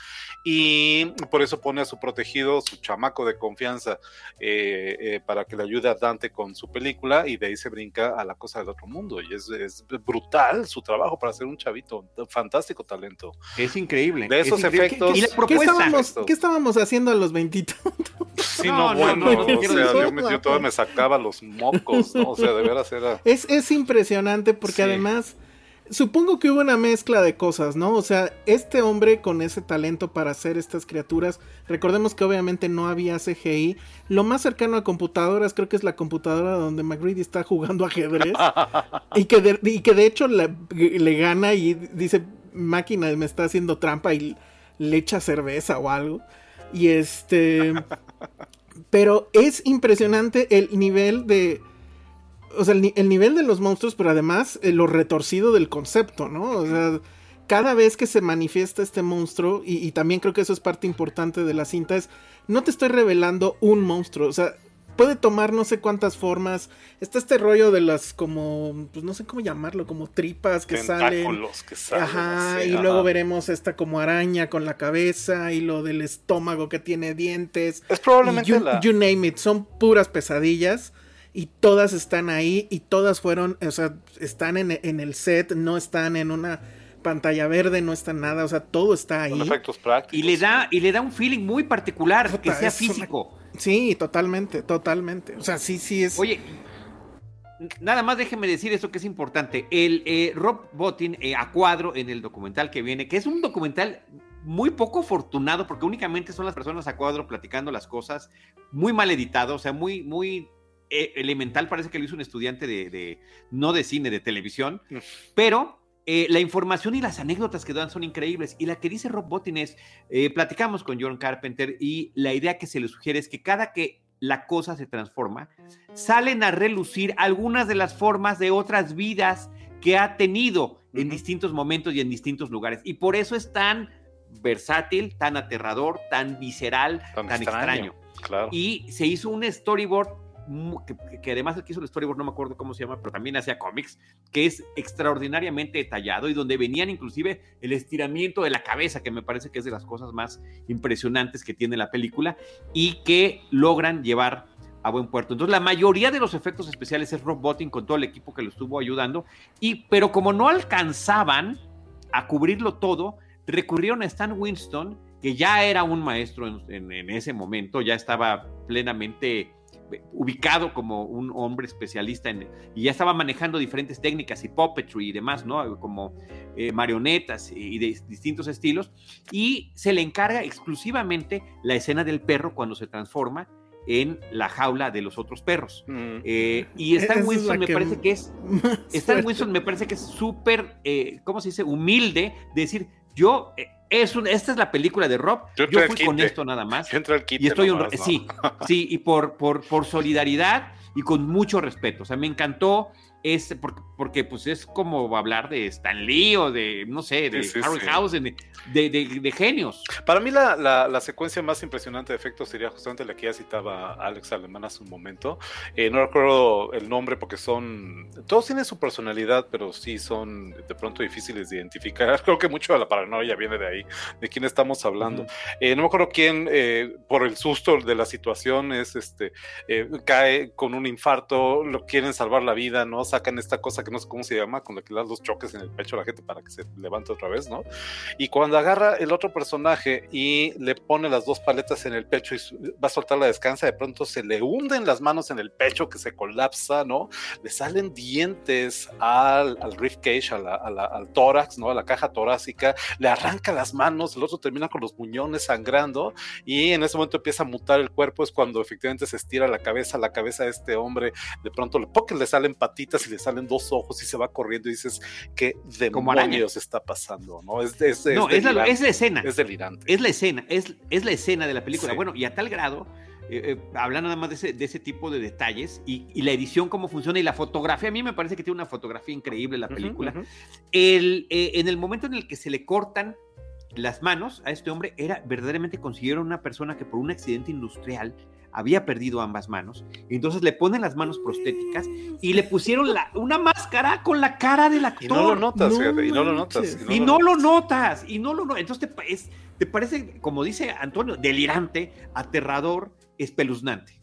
Y por eso pone a su protegido, su chamaco de confianza, eh, eh, para que le ayude a Dante con su película. Y de ahí se brinca a la cosa del otro mundo. Y es, es brutal su trabajo para ser un chavito, fantástico talento. Es increíble. De es esos increíble. efectos- Y la ¿Qué estábamos, ¿Qué estábamos haciendo a los 20? Sí, No, no, no, bueno, no, no o sea, yo, me- yo todavía me sacaba los mocos, ¿no? O sea, de veras era... Es, es impresionante porque Sí. además supongo que hubo una mezcla de cosas, ¿no? O sea, este hombre con ese talento para hacer estas criaturas, recordemos que obviamente no había CGI, lo más cercano a computadoras creo que es la computadora donde McGreedy está jugando ajedrez y, que de, y que de hecho le, le gana y dice, máquina me está haciendo trampa y le echa cerveza o algo. Y este... Pero es impresionante el nivel de o sea, el, el nivel de los monstruos, pero además eh, lo retorcido del concepto, ¿no? O sea, cada vez que se manifiesta este monstruo, y, y también creo que eso es parte importante de la cinta, es, no te estoy revelando un monstruo, o sea, puede tomar no sé cuántas formas. Está este rollo de las como, pues no sé cómo llamarlo, como tripas que salen. que salen. Ajá, así, y ajá. luego veremos esta como araña con la cabeza y lo del estómago que tiene dientes. Es probablemente You, la... you name it, son puras pesadillas y todas están ahí y todas fueron, o sea, están en, en el set, no están en una pantalla verde, no está nada, o sea, todo está ahí. Con efectos prácticos. Y le da, y le da un feeling muy particular, que sea una- físico. Sí, totalmente, totalmente. O sea, sí, sí es. Oye, nada más déjeme decir esto que es importante. El eh, Rob Bottin eh, a cuadro en el documental que viene, que es un documental muy poco afortunado porque únicamente son las personas a cuadro platicando las cosas, muy mal editado, o sea, muy, muy eh, elemental. Parece que lo hizo un estudiante de, de- no de cine, de televisión, pero eh, la información y las anécdotas que dan son increíbles. Y la que dice Rob Bottin es, eh, platicamos con John Carpenter y la idea que se le sugiere es que cada que la cosa se transforma, salen a relucir algunas de las formas de otras vidas que ha tenido en distintos momentos y en distintos lugares. Y por eso es tan versátil, tan aterrador, tan visceral, Tan tan, extraño. extraño. Claro. Y se hizo un storyboard, que, además el que hizo el storyboard, no me acuerdo cómo se llama, pero también hacía cómics, que es extraordinariamente detallado y donde venían inclusive el estiramiento de la cabeza, que me parece que es de las cosas más impresionantes que tiene la película y que logran llevar a buen puerto. Entonces, la mayoría de los efectos especiales es Rob Bottin con todo el equipo que lo estuvo ayudando, y, pero como no alcanzaban a cubrirlo todo, recurrieron a Stan Winston, que ya era un maestro en, ese momento, ya estaba plenamente ubicado como un hombre especialista en, y ya estaba manejando diferentes técnicas y puppetry y demás, ¿no? Como eh, marionetas y de distintos estilos, y se le encarga exclusivamente la escena del perro cuando se transforma en la jaula de los otros perros. Mm. Eh, y Esa Stan es la Winston me parece que es Stan. Winston me parece que es súper, eh, ¿cómo se dice? Humilde de decir, yo, eh, es un, esta es la película de Rob, Yo fui con esto nada más. Yo al Y estoy ¿no? sí, sí, y por, por, por solidaridad y con mucho respeto. O sea, me encantó ese, porque, porque pues es como hablar de Stan Lee o de, no sé, de Sí, sí, Harryhausen, de, de, de- de genios. Para mí la, la- la secuencia más impresionante de efectos sería justamente la que ya citaba Alex Alemán hace un momento. Eh, no recuerdo el nombre porque son... Todos tienen su personalidad, pero sí son de pronto difíciles de identificar. Creo que mucho de la paranoia viene de ahí. de quién estamos hablando. Eh, no me acuerdo quién, eh, por el susto de la situación, es este, cae con un infarto, lo quieren salvar la vida, ¿no? Sacan esta cosa que no sé cómo se llama, con la que le dan los choques en el pecho a la gente para que se levante otra vez, ¿no? Y cuando agarra el otro personaje y le pone las dos paletas en el pecho y va a soltar la descansa, de pronto se le hunden las manos en el pecho que se colapsa, ¿no? Le salen dientes al, al rib cage, al tórax, ¿no? A la caja torácica, le arranca las manos, el otro termina con los muñones sangrando y en ese momento empieza a mutar el cuerpo, es cuando efectivamente se estira la cabeza, la cabeza de este hombre, de pronto le, le salen patitas y le salen dos ojos y se va corriendo y dices, ¿qué demonios está pasando? ¿no? Es, es, no, es, la, es la escena. Es delirante. Es la escena, es, es la escena de la película. Bueno, y a tal grado eh, eh, hablando nada más de ese, de ese tipo de detalles y, la edición, cómo funciona y la fotografía. A mí me parece que tiene una fotografía increíble la película. el, eh, en el momento en el que se le cortan las manos a este hombre, era verdaderamente consiguieron una persona que por un accidente industrial había perdido ambas manos. Entonces le ponen las manos prostéticas y le pusieron la, una máscara con la cara del actor. Y no lo notas, y no lo notas. Y no, lo, notas, y no lo notas. Entonces te, te parece, como dice Antonio, delirante, aterrador espeluznante.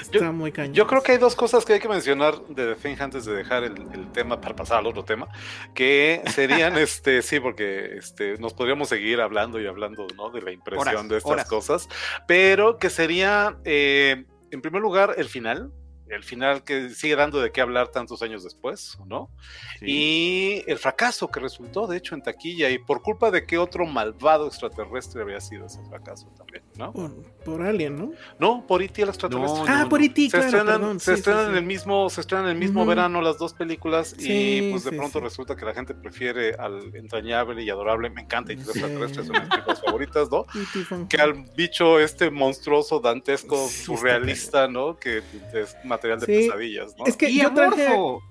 Está yo, muy Yo creo que hay dos cosas que hay que mencionar de The Thing antes de dejar el, tema para pasar al otro tema, que serían, este, sí, porque este, nos podríamos seguir hablando y hablando, ¿no? De la impresión de estas cosas, pero que sería, eh, en primer lugar, el final, el final que sigue dando de qué hablar tantos años después, ¿no? Y el fracaso que resultó, de hecho, en taquilla, y por culpa de qué otro malvado extraterrestre había sido ese fracaso también, ¿no? Por, Alien, ¿no? No, por E.T. el extraterrestre. ah, por E.T., Se estrenan, se estrenan en el mismo, se estrenan en el mismo verano las dos películas y pues de pronto resulta que la gente prefiere al entrañable y adorable, me encanta E.T. el extraterrestre, es una de mis películas favoritas, ¿no? Que al bicho este monstruoso, dantesco, surrealista, ¿no? Que es material de pesadillas, ¿no? Es que y yo amorfo.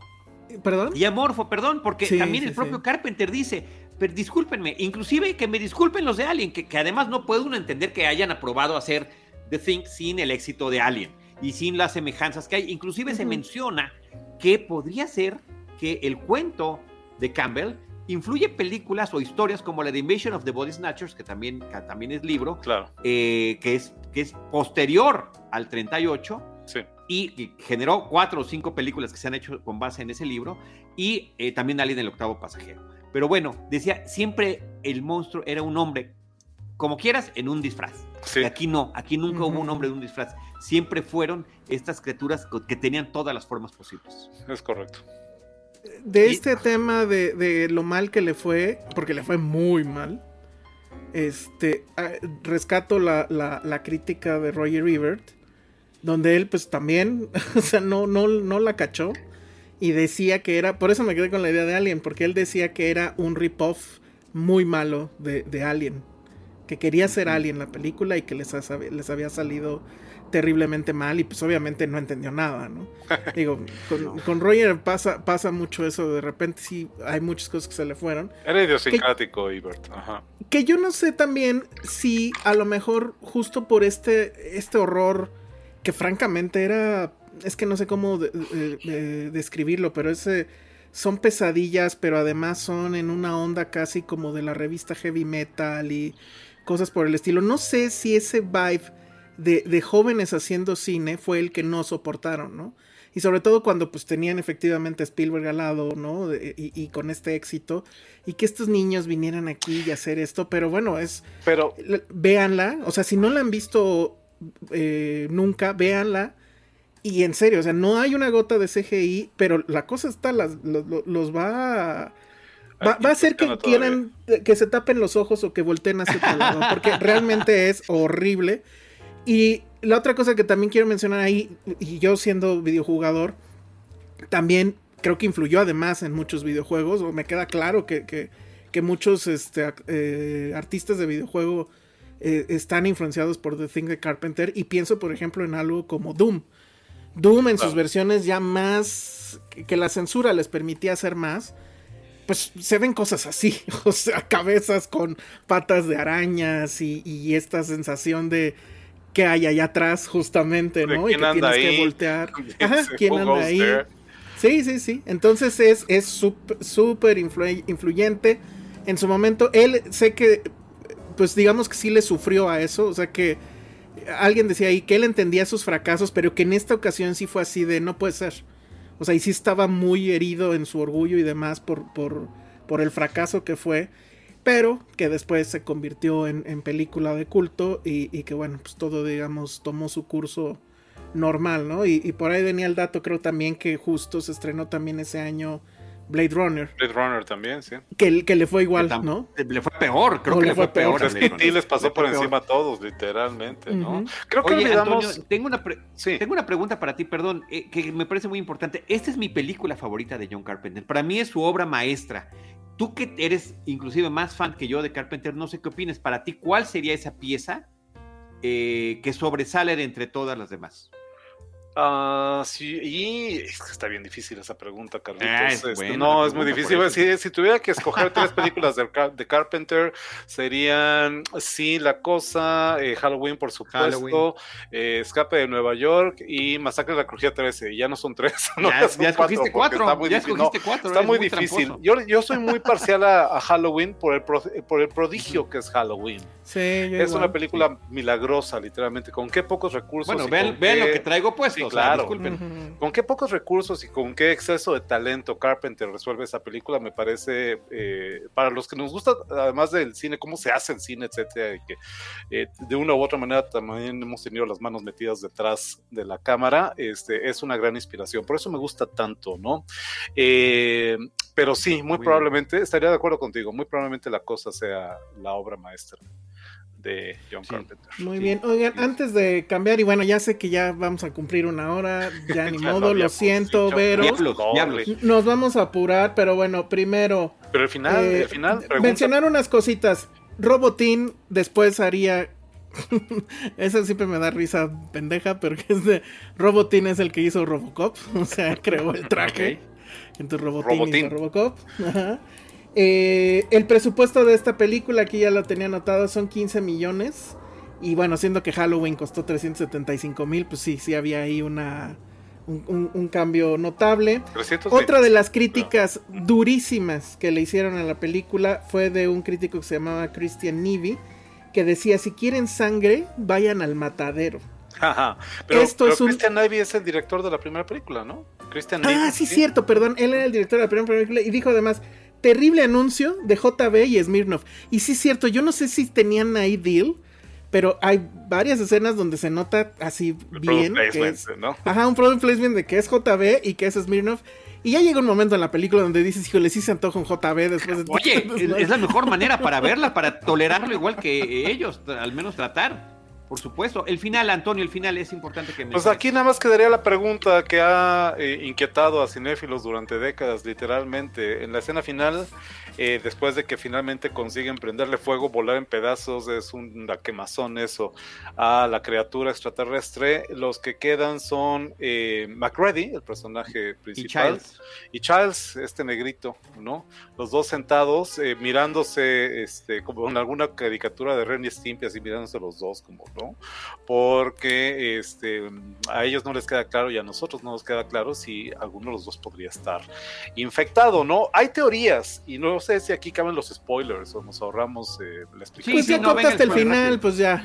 ¿Perdón? Y amorfo, perdón, porque también el propio Carpenter dice, pero discúlpenme, inclusive que me disculpen los de Alien, que, que además no puede uno entender que hayan aprobado hacer The Thing sin el éxito de Alien y sin las semejanzas que hay. Inclusive se menciona que podría ser que el cuento de Campbell influye películas o historias como la de Invasion of the Body Snatchers, que también, que también es libro, claro. eh, que, es, que es posterior al 38, sí y generó cuatro o cinco películas que se han hecho con base en ese libro y eh, también Alien el octavo pasajero. Pero bueno, decía, siempre el monstruo era un hombre, como quieras, en un disfraz. Aquí no, aquí nunca hubo un hombre de un disfraz. Siempre fueron estas criaturas que tenían todas las formas posibles. Es correcto. De este tema de, lo mal que le fue, porque le fue muy mal, este, ah, rescato la, la crítica de Roger Ebert donde él pues también, o sea, no, no, no la cachó y decía que era, por eso me quedé con la idea de Alien, porque él decía que era un rip-off muy malo de, de, Alien, que quería ser Alien la película y que les, les había salido terriblemente mal y pues obviamente no entendió nada, ¿no? Digo, con, con, Roger pasa, pasa mucho eso, de repente sí hay muchas cosas que se le fueron. Era idiosincrático, Ibert. Ajá. Que yo no sé también si a lo mejor justo por este, este horror que francamente era, es que no sé cómo describirlo, pero ese son pesadillas, pero además son en una onda casi como de la revista heavy metal y cosas por el estilo. No sé si ese vibe de, jóvenes haciendo cine fue el que no soportaron, ¿no? Y sobre todo cuando pues tenían efectivamente a Spielberg al lado, ¿no? y, y, con este éxito. Y que estos niños vinieran aquí y hacer esto. Pero bueno, es... Pero... Véanla. O sea, si no la han visto eh, nunca, véanla. Y en serio, o sea, no hay una gota de CGI, pero la cosa está, los, va a... Va, a hacer que quieran que se tapen los ojos o que volteen hacia otro lado, porque realmente es horrible. Y la otra cosa que también quiero mencionar ahí, y yo siendo videojugador, también creo que influyó además en muchos videojuegos, o me queda claro que, muchos este, eh, artistas de videojuego eh, están influenciados por The Thing de Carpenter y pienso por ejemplo en algo como Doom. Doom en sus versiones ya más que la censura les permitía hacer más, pues se ven cosas así, o sea, cabezas con patas de arañas y, esta sensación de que hay allá atrás justamente, ¿no? Y que tienes que voltear. Ajá, ¿quién anda ahí? Sí, sí, sí. Entonces es súper influyente en su momento, él sé que, pues digamos que sí le sufrió a eso, o sea que alguien decía ahí que él entendía sus fracasos, pero que en esta ocasión sí fue así de no puede ser. O sea, y sí estaba muy herido en su orgullo y demás por, por, por el fracaso que fue, pero que después se convirtió en, película de culto y, y, que bueno, pues todo, digamos, tomó su curso normal, ¿no? Y, por ahí venía el dato, creo también que justo se estrenó también ese año Blade Runner. Blade Runner también, sí. Que, que le fue igual, ¿no? Le fue peor, creo o que le fue, fue peor. peor. Es que sí les pasó por encima a todos, literalmente, ¿no? Uh -huh. Creo que Oye, olvidamos... Antonio, tengo una, sí. tengo una pregunta para ti, perdón, eh, que me parece muy importante. Esta es mi película favorita de John Carpenter. Para mí es su obra maestra. Tú que eres inclusive más fan que yo de Carpenter, no sé qué opinas. Para ti, ¿cuál sería esa pieza eh, que sobresale de entre todas las demás? Uh, sí, y está bien difícil esa pregunta, Carlitos. Ah, es este, no, es muy difícil. Si, si, tuviera que escoger tres películas de, de, Carpenter, serían Sí, La Cosa, eh, Halloween, por supuesto. Eh, Escape de Nueva York y Masacre de la Crujía 13. Y ya no son tres. No, ya, escogiste cuatro. Está muy ya difícil. No, cuatro está muy, muy difícil. Yo, yo, soy muy parcial a, a Halloween por el, pro, por el prodigio que es Halloween. Sí, es una película milagrosa, literalmente. Con qué pocos recursos. Bueno, vean, vean qué... lo que traigo puesto. Sí, claro. O sea, uh -huh. Con qué pocos recursos y con qué exceso de talento Carpenter resuelve esa película, me parece, eh, para los que nos gusta, además del cine, cómo se hace el cine, etcétera, y que eh, de una u otra manera también hemos tenido las manos metidas detrás de la cámara, este, es una gran inspiración. Por eso me gusta tanto, ¿no? Eh, pero sí, muy, muy probablemente, bien. estaría de acuerdo contigo, muy probablemente la cosa sea la obra maestra de John sí. Carpenter. Muy sí. bien. Oigan, antes de cambiar, y bueno, ya sé que ya vamos a cumplir una hora, ya ni modo, lo siento, pero nos vamos a apurar, pero bueno, primero. Pero al final, eh, al final pregunta... mencionar unas cositas. Robotín después haría. Eso siempre me da risa pendeja, pero que es de Robotín es el que hizo Robocop, o sea, creó el traje. Okay. Entonces Robotín, Robotín. hizo Robocop. Ajá. Eh, el presupuesto de esta película, aquí ya lo tenía anotado, son 15 millones. Y bueno, siendo que Halloween costó 375 mil, pues sí, sí había ahí una, un, un, un cambio notable. 320. Otra de las críticas no. durísimas que le hicieron a la película fue de un crítico que se llamaba Christian Nivi, que decía, si quieren sangre, vayan al matadero. Ajá. Pero, Esto pero es un... Christian Ivy es el director de la primera película, ¿no? Christian ah, Navy, sí, ¿sí? cierto, perdón. Él era el director de la primera película y dijo además, terrible anuncio de JB y Smirnov. Y sí es cierto, yo no sé si tenían ahí deal, pero hay varias escenas donde se nota así El bien. Que es, ¿no? Ajá, un product placement de que es JB y que es Smirnov. Y ya llega un momento en la película donde dices, híjole, sí se antoja un JB después de... Oye, es la mejor manera para verla, para tolerarlo igual que ellos, al menos tratar. Por supuesto. El final, Antonio, el final es importante que me. Pues aquí nada más quedaría la pregunta que ha eh, inquietado a cinéfilos durante décadas, literalmente. En la escena final, eh, después de que finalmente consiguen prenderle fuego, volar en pedazos, es una quemazón eso, a la criatura extraterrestre, los que quedan son eh, McReady, el personaje principal, y Childs, este negrito, ¿no? Los dos sentados, eh, mirándose este, como en alguna caricatura de Ren y Stimpy, así mirándose los dos, como, ¿no? Porque este, a ellos no les queda claro y a nosotros no nos queda claro si alguno de los dos podría estar infectado, ¿no? Hay teorías y no sé si aquí caben los spoilers o nos ahorramos eh, la explicación. Pues ya sí, no, hasta el final, pues ya.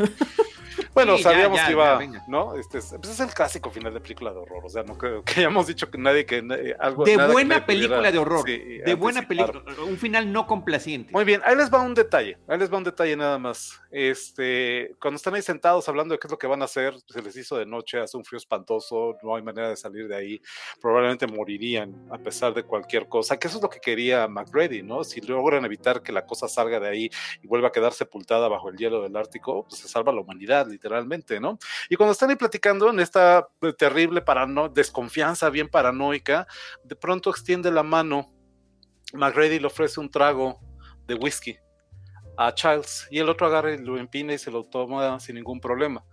Bueno, sí, sabíamos ya, ya, que iba, ya, ¿no? Este es, pues es, el clásico final de película de horror. O sea, no creo que hayamos dicho que nadie que eh, algo. De buena película pudiera, de horror. Sí, de buena película. Un final no complaciente. Muy bien, ahí les va un detalle. Ahí les va un detalle nada más. Este, cuando están ahí sentados hablando de qué es lo que van a hacer, se les hizo de noche, hace un frío espantoso, no hay manera de salir de ahí. Probablemente morirían a pesar de cualquier cosa. Que eso es lo que quería McReady, ¿no? Si logran evitar que la cosa salga de ahí y vuelva a quedar sepultada bajo el hielo del Ártico, pues se salva la humanidad, literalmente, ¿no? Y cuando están ahí platicando en esta terrible parano desconfianza bien paranoica, de pronto extiende la mano, McReady le ofrece un trago de whisky a Childs y el otro agarra y lo empina y se lo toma sin ningún problema.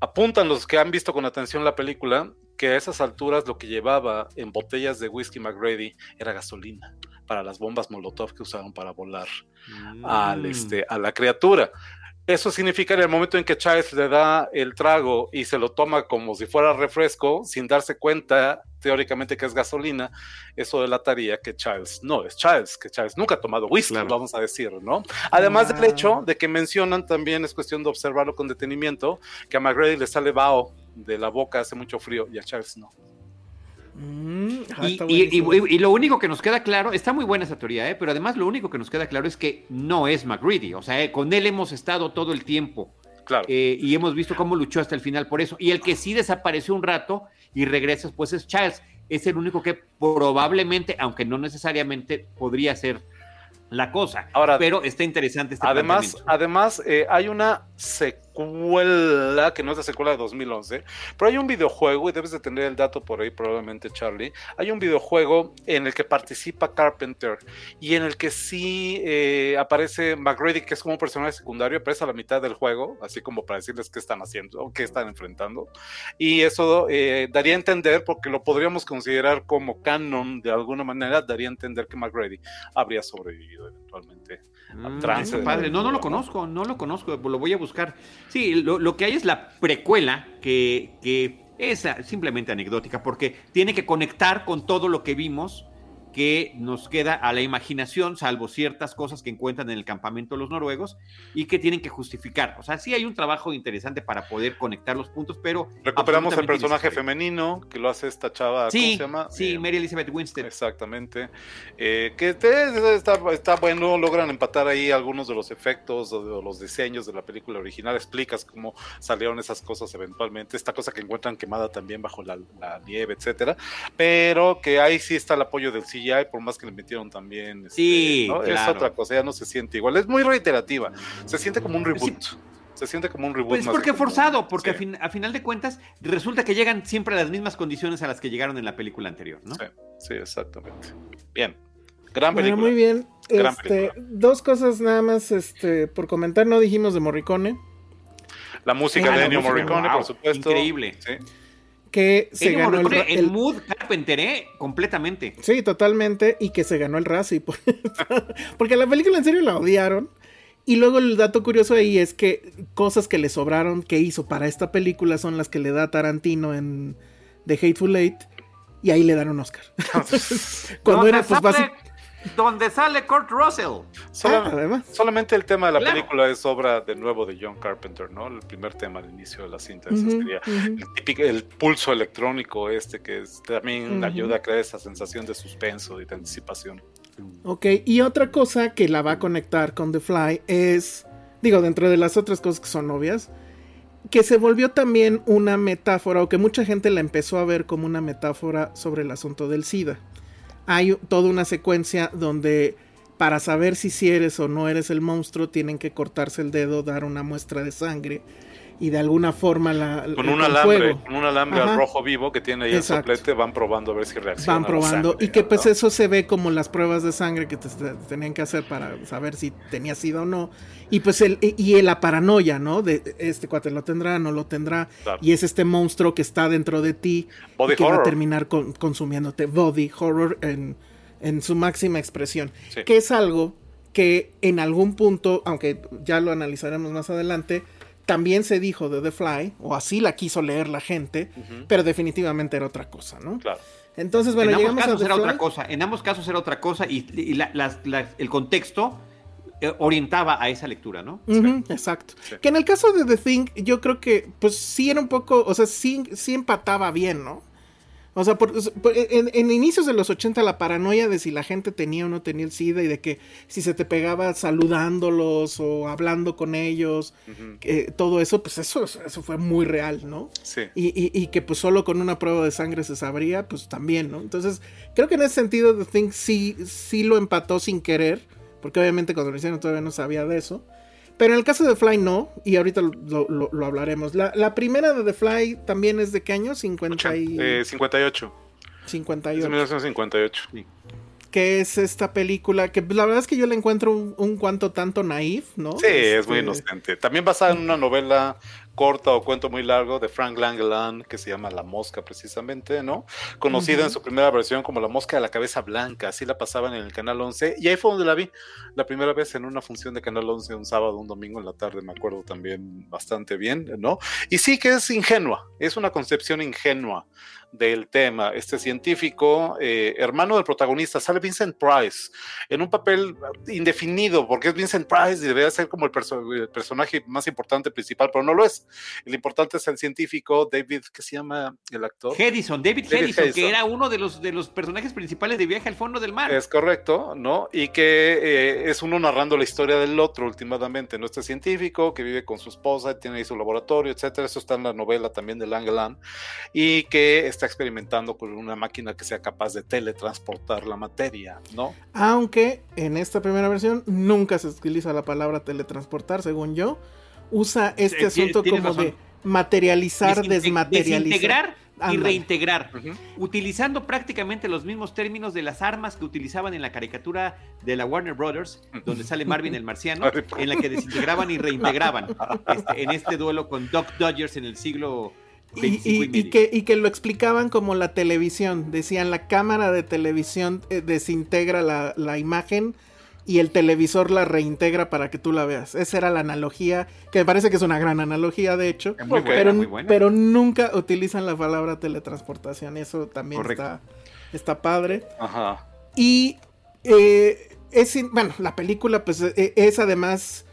Apuntan los que han visto con atención la película que a esas alturas lo que llevaba en botellas de whisky McGrady era gasolina para las bombas Molotov que usaron para volar mm. al, este, a la criatura. Eso significa en el momento en que Charles le da el trago y se lo toma como si fuera refresco, sin darse cuenta teóricamente que es gasolina, eso delataría que Charles no es Charles, que Charles nunca ha tomado whisky, vamos a decir, ¿no? Además del hecho de que mencionan también, es cuestión de observarlo con detenimiento, que a McGrady le sale vaho de la boca, hace mucho frío, y a Charles no. Mm, ah, y, lo único que nos queda claro, está muy buena esa teoría, ¿eh? pero además lo único que nos queda claro es que no es McGreedy, o sea, eh, con él hemos estado todo el tiempo. Claro. Eh, y hemos visto cómo luchó hasta el final por eso. Y el que sí desapareció un rato y regresa, pues es Charles. Es el único que probablemente, aunque no necesariamente, podría ser la cosa. Ahora, pero está interesante este Además, además hay una secuencia secuela, que no es la secuela de 2011, pero hay un videojuego, y debes de tener el dato por ahí probablemente, Charlie, hay un videojuego en el que participa Carpenter y en el que sí eh, aparece McGrady, que es como un personaje secundario, aparece a la mitad del juego, así como para decirles qué están haciendo o qué están enfrentando. Y eso eh, daría a entender, porque lo podríamos considerar como canon de alguna manera, daría a entender que McGrady habría sobrevivido eventualmente Mm, padre. No, no lo conozco, no lo conozco, lo voy a buscar. Sí, lo, que hay es la precuela que, que es simplemente anecdótica porque tiene que conectar con todo lo que vimos que nos queda a la imaginación, salvo ciertas cosas que encuentran en el campamento los noruegos y que tienen que justificar. O sea, sí hay un trabajo interesante para poder conectar los puntos, pero... Recuperamos el personaje femenino que lo hace esta chava, sí, ¿cómo se llama? Sí, eh, Mary Elizabeth Winstead. Exactamente. Eh, que está, está, bueno, logran empatar ahí algunos de los efectos o de los diseños de la película original, explicas cómo salieron esas cosas eventualmente, esta cosa que encuentran quemada también bajo la, nieve, etcétera, pero que ahí sí está el apoyo del CGI hay, por más que le metieron también. Este, sí, es otra cosa, ya no se siente igual. Es muy reiterativa, se siente como un reboot. Se siente como un reboot. Pues porque forzado, porque a, final de cuentas resulta que llegan siempre a las mismas condiciones a las que llegaron en la película anterior, ¿no? Sí, exactamente. Bien. Gran película. muy bien. Este, dos cosas nada más este, por comentar. No dijimos de Morricone. La música de Ennio Morricone, por supuesto. Increíble. Sí que se ganó el, mood Carpenter, ¿eh? completamente. Sí, totalmente, y que se ganó el Razzie. Porque la película en serio la odiaron. Y luego el dato curioso ahí es que cosas que le sobraron que hizo para esta película son las que le da Tarantino en The Hateful Eight. Y ahí le dan un Oscar. Cuando era pues básicamente donde sale Kurt Russell. Ah, solamente el tema de la película es obra de nuevo de John Carpenter, ¿no? El primer tema al inicio de la cinta. sería el, típico, el pulso electrónico este que también ayuda a crear esa sensación de suspenso y de anticipación. Ok, y otra cosa que la va a conectar con The Fly es, digo, dentro de las otras cosas que son obvias, que se volvió también una metáfora, o que mucha gente la empezó a ver como una metáfora sobre el asunto del SIDA hay toda una secuencia donde para saber si, eres o no eres el monstruo tienen que cortarse el dedo, dar una muestra de sangre y de alguna forma la con un alambre con un alambre al rojo vivo que tiene ahí el soplete van probando a ver si reacciona van probando. y que pues eso se ve como las pruebas de sangre que te, tenían que hacer para saber si tenía sida o no. Y pues el y la paranoia no de este cuate lo tendrá no lo tendrá. Y es este monstruo que está dentro de ti y que va a terminar consumiéndote. Body horror en, en su máxima expresión. Que es algo que en algún punto aunque ya lo analizaremos más adelante también se dijo de The Fly, o así la quiso leer la gente, pero definitivamente era otra cosa, ¿no? Claro. Entonces, bueno, en ambos casos era otra cosa. En ambos casos era otra cosa y, el contexto eh, orientaba a esa lectura, ¿no? exacto. Que en el caso de The Thing, yo creo que, pues sí era un poco, o sea, sí, sí empataba bien, ¿no? O sea, en, inicios de los 80 la paranoia de si la gente tenía o no tenía el SIDA y de que si se te pegaba saludándolos o hablando con ellos, todo eso, pues eso, eso fue muy real, ¿no? Sí. Y, que pues solo con una prueba de sangre se sabría, pues también, ¿no? Entonces, creo que en ese sentido The Thing sí, sí lo empató sin querer, porque obviamente cuando lo hicieron todavía no sabía de eso. Pero en el caso de Fly no, y ahorita lo, hablaremos. La, primera de The Fly también es de qué año? 50 y... eh, 58. 58. Es 1958. Que es esta película que la verdad es que yo la encuentro un, cuanto tanto naif, ¿no? Sí, es muy este, inocente. También basada en una novela corta o cuento muy largo de Frank Langeland que se llama La Mosca precisamente, ¿no? Conocida en su primera versión como La Mosca de la Cabeza Blanca, así la pasaban en el Canal 11 y ahí fue donde la vi la primera vez en una función de Canal 11 un sábado, un domingo en la tarde, me acuerdo también bastante bien, ¿no? Y sí que es ingenua, es una concepción ingenua del tema. Este científico, eh, hermano del protagonista, sale Vincent Price en un papel indefinido, porque es Vincent Price y debería ser como el, personaje más importante principal, pero no lo es. El importante es el científico David, ¿qué se llama el actor? Hedison, David, Hedison, que era uno de los, de los personajes principales de Viaje al Fondo del Mar. Es correcto, ¿no? Y que eh, es uno narrando la historia del otro últimamente, ¿no? Este científico que vive con su esposa, tiene ahí su laboratorio, etcétera. Eso está en la novela también de Langeland. Y que está experimentando con una máquina que sea capaz de teletransportar la materia, ¿no? Aunque en esta primera versión nunca se utiliza la palabra teletransportar, según yo. Usa este asunto como de materializar, desmaterializar. Desintegrar y reintegrar, utilizando prácticamente los mismos términos de las armas que utilizaban en la caricatura de la Warner Brothers, donde sale Marvin el marciano, en la que desintegraban y reintegraban este, en este duelo con Doc Dodgers en el siglo y, que, y que lo explicaban como la televisión. Decían, la cámara de televisión eh, desintegra la, imagen y el televisor la reintegra para que tú la veas. Esa era la analogía, que me parece que es una gran analogía, de hecho. pero, pero nunca utilizan la palabra teletransportación. Eso también está, está padre. Ajá. Y eh, es, bueno, la película pues e, es además,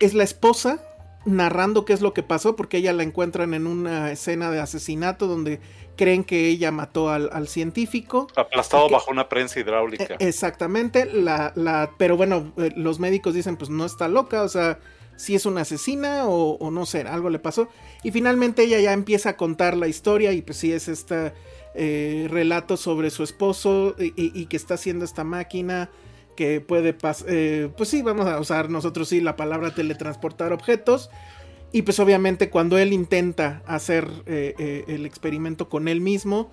es la esposa narrando qué es lo que pasó, porque ella la encuentran en una escena de asesinato donde creen que ella mató al, científico. Aplastado bajo una prensa hidráulica. E, exactamente, la, la, pero bueno, eh, los médicos dicen pues no está loca, o sea, si es una asesina o, no sé, algo le pasó. Y finalmente ella ya empieza a contar la historia y pues sí es este eh, relato sobre su esposo y que está haciendo esta máquina que puede pasar, eh, pues sí, vamos a usar nosotros sí la palabra teletransportar objetos. Y pues obviamente cuando él intenta hacer eh, eh, el experimento con él mismo,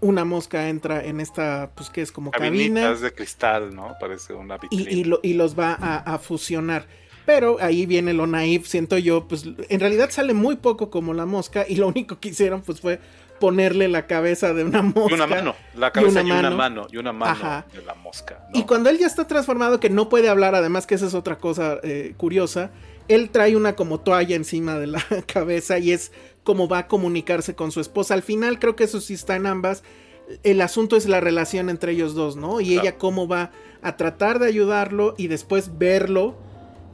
una mosca entra en esta, pues que es como cabina. de cristal, ¿no? Parece una y, y, los va a, fusionar. Pero ahí viene lo naif, siento yo, pues en realidad sale muy poco como la mosca y lo único que hicieron pues fue ponerle la cabeza de una mosca. Y una mano, la cabeza y una, mano. y una mano de la mosca. Y cuando él ya está transformado, que no puede hablar, además que esa es otra cosa eh, curiosa, él trae una como toalla encima de la cabeza y es como va a comunicarse con su esposa. Al final creo que eso sí está en ambas. El asunto es la relación entre ellos dos, ¿no? Y ella cómo va a tratar de ayudarlo y después verlo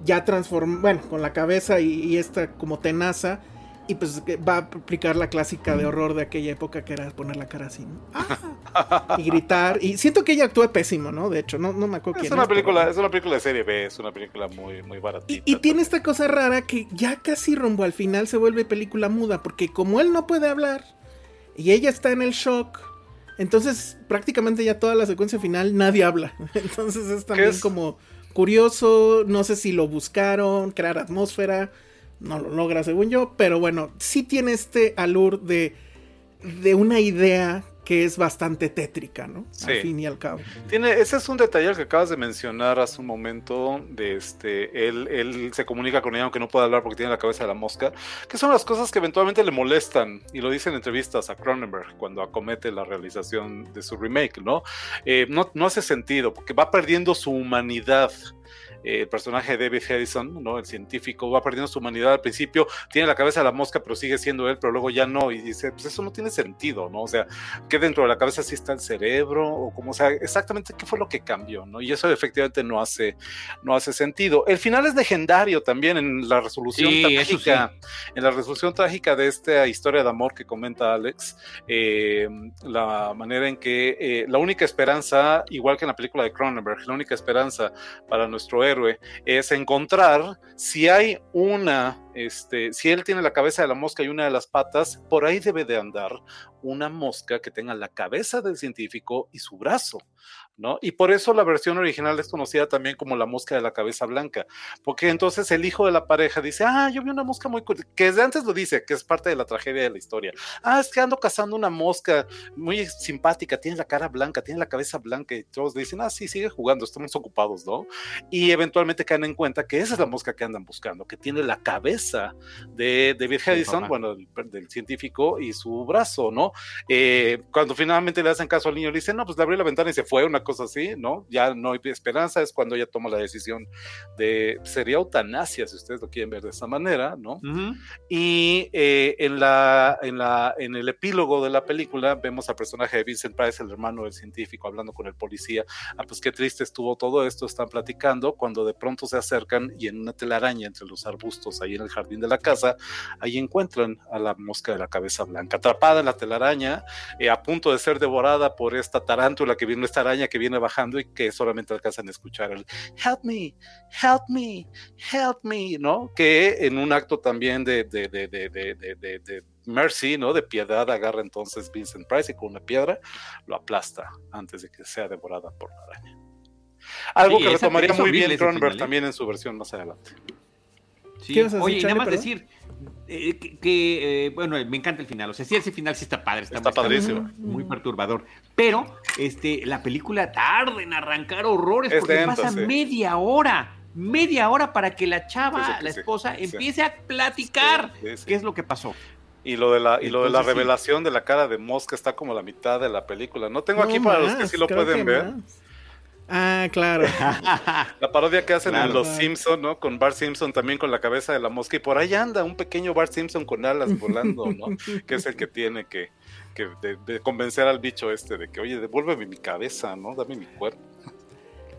ya transformado, bueno, con la cabeza y, y esta como tenaza y pues va a aplicar la clásica de horror de aquella época que era poner la cara así, ah, y gritar. Y siento que ella actúa pésimo, ¿no? De hecho, no, no me acuerdo es quién una película, Es una película de serie B, es una película muy, muy baratita. Y, tiene esta cosa rara que ya casi rumbo al final se vuelve película muda, porque como él no puede hablar y ella está en el shock, entonces prácticamente ya toda la secuencia final nadie habla. Entonces es también como curioso, no sé si lo buscaron, crear atmósfera no lo logra según yo, pero bueno, sí tiene este alur de, de una idea que es bastante tétrica, ¿no? Al fin y al cabo. Tiene, ese es un detalle que acabas de mencionar hace un momento, de este, él, él se comunica con ella aunque no puede hablar porque tiene la cabeza de la mosca, que son las cosas que eventualmente le molestan, y lo dice en entrevistas a Cronenberg cuando acomete la realización de su remake, ¿no? Eh, no, no hace sentido, porque va perdiendo su humanidad el personaje de David Edison, ¿no? el científico, va perdiendo su humanidad al principio, tiene la cabeza de la mosca, pero sigue siendo él, pero luego ya no, y dice, pues eso no tiene sentido, ¿no? O sea, que dentro de la cabeza sí está el cerebro, o como, o sea, exactamente qué fue lo que cambió, ¿no? Y eso efectivamente no hace, no hace sentido. El final es legendario también en la resolución trágica, en la resolución trágica de esta historia de amor que comenta Alex, eh, la manera en que eh, la única esperanza, igual que en la película de Cronenberg, la única esperanza para nuestro héroe, es encontrar si hay una, este, si él tiene la cabeza de la mosca y una de las patas, por ahí debe de andar una mosca que tenga la cabeza del científico y su brazo. Y por eso la versión original es conocida también como la mosca de la cabeza blanca, porque entonces el hijo de la pareja dice, ah, yo vi una mosca muy, que desde antes lo dice, que es parte de la tragedia de la historia. Ah, es que ando cazando una mosca muy simpática, tiene la cara blanca, tiene la cabeza blanca, y todos dicen, ah, sí, sigue jugando, estamos ocupados, ¿no? Y eventualmente caen en cuenta que esa es la mosca que andan buscando, que tiene la cabeza de David Hedison, bueno, del, científico y su brazo, ¿no? Eh, cuando finalmente le hacen caso al niño, le dicen, no, pues le abrió la ventana y se fue, una cosa así, ¿no? Ya no hay esperanza, es cuando ella toma la decisión de, sería eutanasia, si ustedes lo quieren ver de esa manera, ¿no? Y eh, en, la, en, la, en el epílogo de la película vemos al personaje de Vincent Price, el hermano del científico, hablando con el policía, ah, pues qué triste estuvo todo esto, están platicando, cuando de pronto se acercan y en una telaraña entre los arbustos ahí en el jardín de la casa, ahí encuentran a la mosca de la cabeza blanca, atrapada en la telaraña, eh, a punto de ser devorada por esta tarántula que viene, esta araña que viene bajando y que solamente alcanzan a escuchar el help me, help me, help me, ¿no? Que en un acto también de, de, de, de mercy, ¿no? De piedad, agarra entonces Vincent Price y con una piedra lo aplasta antes de que sea devorada por la araña. Algo que retomaría muy bien Cronenberg ¿eh? también en su versión más adelante. Sí. Oye, nada más decir eh, que, eh, bueno, me encanta el final. O sea, sí, ese final sí está padre. Está, padrísimo. Muy, perturbador. Pero este, la película tarda en arrancar horrores porque pasa media hora. Media hora para que la chava, la esposa, empiece a platicar qué es lo que pasó. Y lo de la, y lo de la revelación de la cara de Mosca está como la mitad de la película. No tengo aquí para los que sí lo pueden ver. Ah, claro. la parodia que hacen en Los Simpson, ¿no? Con Bart Simpson también con la cabeza de la mosca. Y por ahí anda un pequeño Bart Simpson con alas volando, ¿no? que es el que tiene que, que de, convencer al bicho este de que, oye, devuélveme mi cabeza, ¿no? Dame mi cuerpo.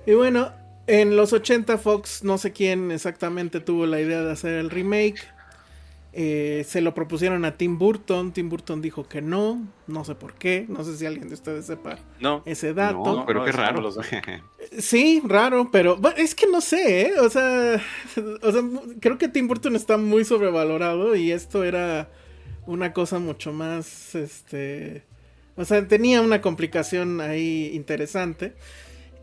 Y bueno, en los 80 Fox, no sé quién exactamente tuvo la idea de hacer el remake. Eh, se lo propusieron a Tim Burton. Tim Burton dijo que no. No sé por qué. No sé si alguien de ustedes sepa ese dato. pero qué raro. sí, raro, pero es que no sé, ¿eh? o, sea, o sea, creo que Tim Burton está muy sobrevalorado y esto era una cosa mucho más, este, o sea, tenía una complicación ahí interesante.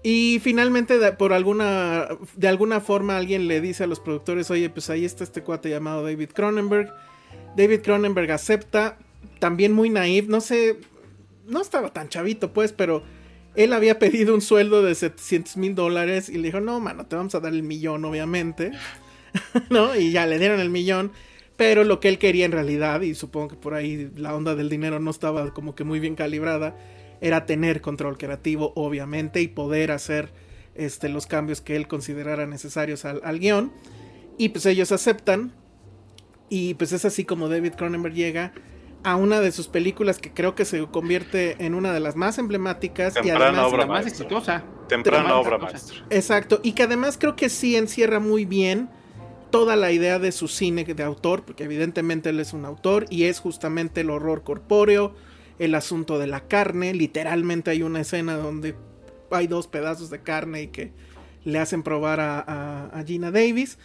Y finalmente, por alguna, de alguna forma, alguien le dice a los productores, oye, pues ahí está este cuate llamado David Cronenberg. David Cronenberg acepta, también muy naive, no sé, no estaba tan chavito pues, pero él había pedido un sueldo de 700 mil dólares y le dijo, no, mano, te vamos a dar el millón, obviamente, ¿no? Y ya le dieron el millón, pero lo que él quería en realidad, y supongo que por ahí la onda del dinero no estaba como que muy bien calibrada, era tener control creativo, obviamente, y poder hacer este, los cambios que él considerara necesarios al, guion. Y pues ellos aceptan. Y pues es así como David Cronenberg llega a una de sus películas que creo que se convierte en una de las más emblemáticas y además la más exitosa. Temprana obra maestra. Exacto, y que además creo que sí encierra muy bien toda la idea de su cine de autor, porque evidentemente él es un autor y es justamente el horror corpóreo, el asunto de la carne. Literalmente hay una escena donde hay dos pedazos de carne y que le hacen probar a, Gina Davis.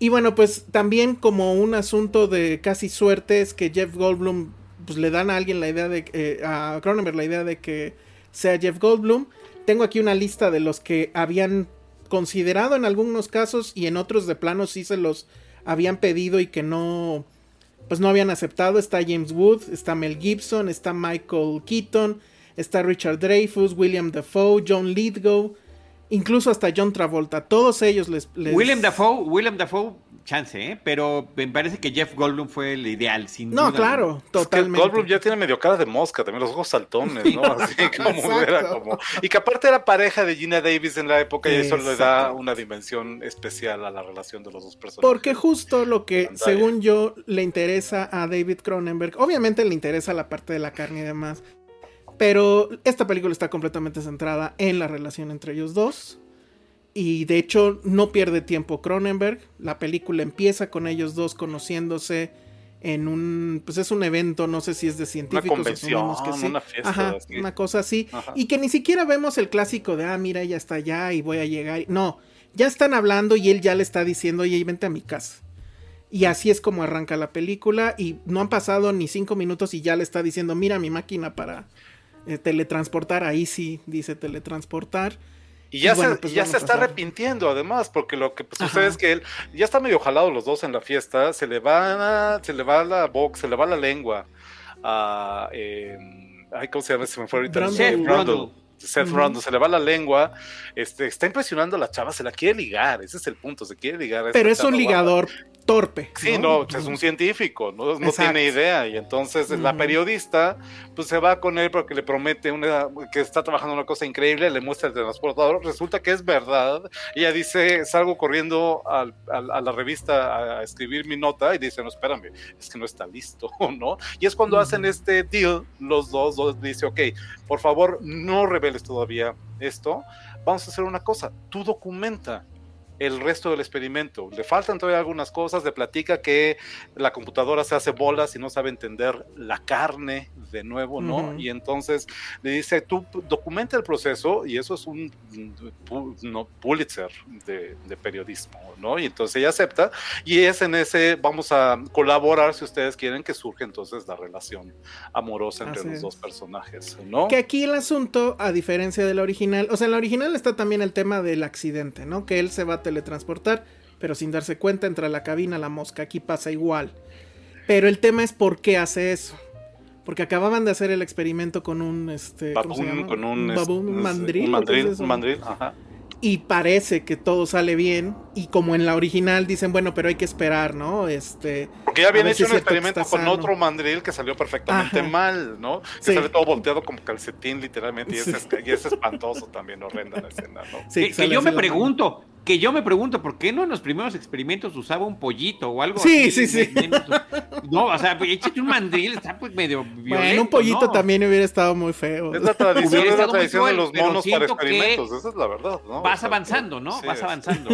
Y bueno, pues también como un asunto de casi suerte es que Jeff Goldblum, pues le dan a alguien la idea de, eh, a Cronenberg la idea de que sea Jeff Goldblum. Tengo aquí una lista de los que habían considerado en algunos casos y en otros de plano sí se los habían pedido y que no, pues no habían aceptado. Está James Wood, está Mel Gibson, está Michael Keaton, está Richard Dreyfus, William Dafoe, John Lithgow, incluso hasta John Travolta. Todos ellos les... William Dafoe, William Dafoe chance, ¿eh? pero me parece que Jeff Goldblum fue el ideal, sin no, claro, totalmente. Goldblum ya tiene medio cara de mosca, también los ojos saltones, ¿no? Así como era como... Y que aparte era pareja de Gina Davis en la época y eso le da una dimensión especial a la relación de los dos personajes. Porque justo lo que, según yo, le interesa a David Cronenberg, obviamente le interesa la parte de la carne y demás, pero esta película está completamente centrada en la relación entre ellos dos y de hecho no pierde tiempo Cronenberg. La película empieza con ellos dos conociéndose en un, pues es un evento, no sé si es de científicos. Una convención, que sí. una fiesta. una cosa así. Y que ni siquiera vemos el clásico de, ah, mira, ella está allá y voy a llegar. No, ya están hablando y él ya le está diciendo, oye, vente a mi casa. Y así es como arranca la película y no han pasado ni cinco minutos y ya le está diciendo, mira mi máquina para eh, teletransportar. Ahí sí dice teletransportar. Y ya, se, pues ya se está arrepintiendo además, porque lo que sucede es que él ya está medio jalado los dos en la fiesta, se le va, se le va la boca, se le va la lengua a... ay, ¿cómo se llama? Se me fue ahorita. Seth Rundle. Seth Rundle, se le va la lengua, este, está impresionando a la chava, se la quiere ligar, ese es el punto, se quiere ligar. Pero es un ligador torpe. Sí, no, es un científico, no, no tiene idea. Y entonces la periodista, pues se va con él porque le promete una, que está trabajando una cosa increíble, le muestra el transportador, resulta que es verdad. Ella dice, salgo corriendo a la revista a escribir mi nota y dice, no, espérame, es que no está listo, ¿no? Y es cuando hacen este deal, los dos, dos dice, ok, por favor, no reveles todavía esto, vamos a hacer una cosa, tú documenta el resto del experimento. Le faltan todavía algunas cosas, le platica que la computadora se hace bolas y no sabe entender la carne de nuevo, ¿no? Y entonces le dice, tú documenta el proceso y eso es un no, Pulitzer de, periodismo, ¿no? Y entonces ella acepta y es en ese, vamos a colaborar si ustedes quieren que surge entonces la relación amorosa entre los dos personajes, ¿no? Que aquí el asunto, a diferencia de la original, o sea, en la original está también el tema del accidente, ¿no? Que él se va a teletransportar, pero sin darse cuenta entra a la cabina la mosca. Aquí pasa igual. Pero el tema es por qué hace eso. Porque acababan de hacer el experimento con un este ¿cómo se llama? con un, un mandril, un mandril, un mandril, ajá. Y parece que todo sale bien y como en la original dicen bueno pero hay que esperar no este porque ya habían hecho un experimento con otro mandril que salió perfectamente mal no que sale todo volteado como calcetín literalmente y, es, espantoso también horrenda la escena no que, yo me pregunto que yo me pregunto por qué no en los primeros experimentos usaba un pollito o algo sí, así. Sí, sí, No, o sea, échate un mandril, está pues medio violento, Bueno, un pollito también hubiera estado muy feo. Es la tradición, es la tradición de los monos para experimentos, esa es la verdad, ¿no? Vas avanzando, ¿no? vas avanzando.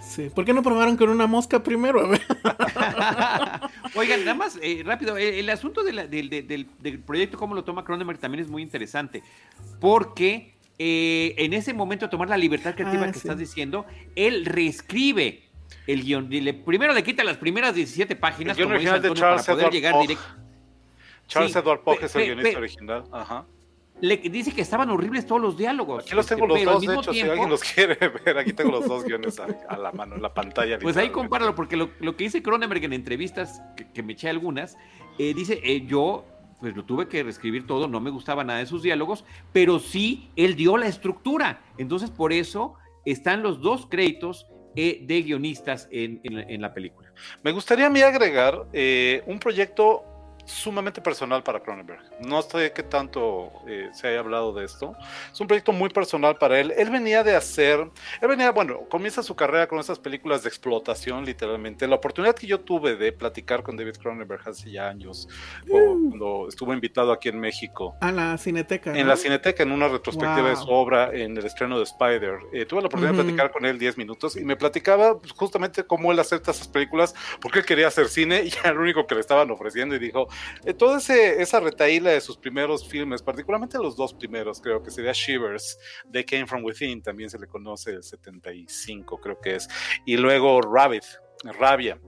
sí. ¿por qué no probaron con una mosca primero? Oigan, nada más, eh, rápido, eh, el, asunto del, del, proyecto, cómo lo toma Cronenberg, también es muy interesante, porque eh, en ese momento de tomar la libertad creativa ah, que estás diciendo, él reescribe el guion. primero le quita las primeras 17 páginas el como de Charles para poder llegar directo. Charles Edward Pogue es el guionista original. Ajá. Le dice que estaban horribles todos los diálogos. Aquí los tengo los dos, de hecho, si alguien los quiere ver, aquí tengo los dos guiones a, la mano, en la pantalla. Pues ahí compáralo, porque lo, que dice Cronenberg en entrevistas, que, me eché algunas, eh, dice, eh, yo pues lo tuve que reescribir todo, no me gustaba nada de sus diálogos, pero sí él dio la estructura. Entonces, por eso están los dos créditos eh, de guionistas en, la película. Me gustaría a mí agregar eh, un proyecto sumamente personal para Cronenberg. No sé qué tanto eh, se haya hablado de esto. Es un proyecto muy personal para él. Él venía de hacer, él venía, bueno, comienza su carrera con esas películas de explotación, literalmente. La oportunidad que yo tuve de platicar con David Cronenberg hace ya años, mm. cuando estuvo invitado aquí en México. A la Cineteca. En la Cineteca, en una retrospectiva de su obra, en el estreno de Spider. Eh, tuve la oportunidad de platicar con él 10 minutos y me platicaba justamente cómo él acepta esas películas, porque él quería hacer cine y era lo único que le estaban ofreciendo y dijo, eh, toda esa retaíla de sus primeros filmes, particularmente los dos primeros, creo que sería Shivers, They Came From Within, también se le conoce el 75, creo que es, y luego Rabbit, Rabia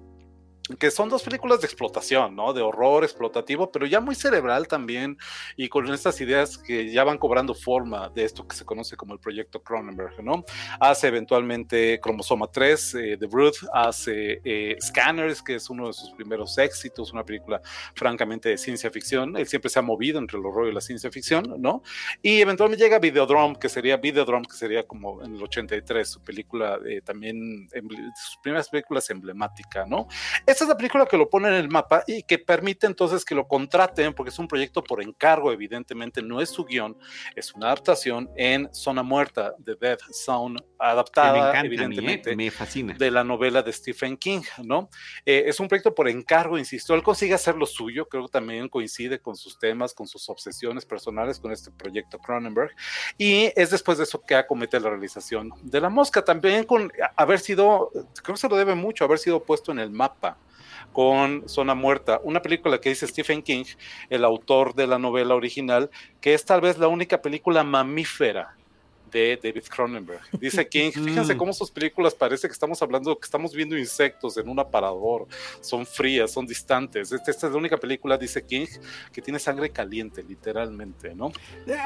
que son dos películas de explotación, ¿no? De horror explotativo, pero ya muy cerebral también y con estas ideas que ya van cobrando forma de esto que se conoce como el proyecto Cronenberg, ¿no? Hace eventualmente Cromosoma 3, eh, The Brood, hace eh, Scanners, que es uno de sus primeros éxitos, una película francamente de ciencia ficción. Él siempre se ha movido entre el horror y la ciencia ficción, ¿no? Y eventualmente llega Videodrome, que sería Videodrome, que sería como en el 83, su película eh, también, sus primeras películas emblemática, ¿no? Esta es la película que lo pone en el mapa y que permite entonces que lo contraten, porque es un proyecto por encargo, evidentemente no es su guion, es una adaptación en Zona Muerta de Death Zone, adaptada ¿eh? evidentemente me fascina. de la novela de Stephen King, ¿no? Eh, es un proyecto por encargo, insisto, él consigue hacer lo suyo, creo que también coincide con sus temas, con sus obsesiones personales con este proyecto Cronenberg, y es después de eso que acomete la realización de La Mosca, también con haber sido, creo que se lo debe mucho, haber sido puesto en el mapa con Zona Muerta, una película que dice Stephen King, el autor de la novela original, que es tal vez la única película mamífera de David Cronenberg. Dice King, fíjense mm. cómo sus películas parece que estamos hablando, que estamos viendo insectos en un aparador, son frías, son distantes. Esta, es la única película, dice King, que tiene sangre caliente, literalmente, ¿no?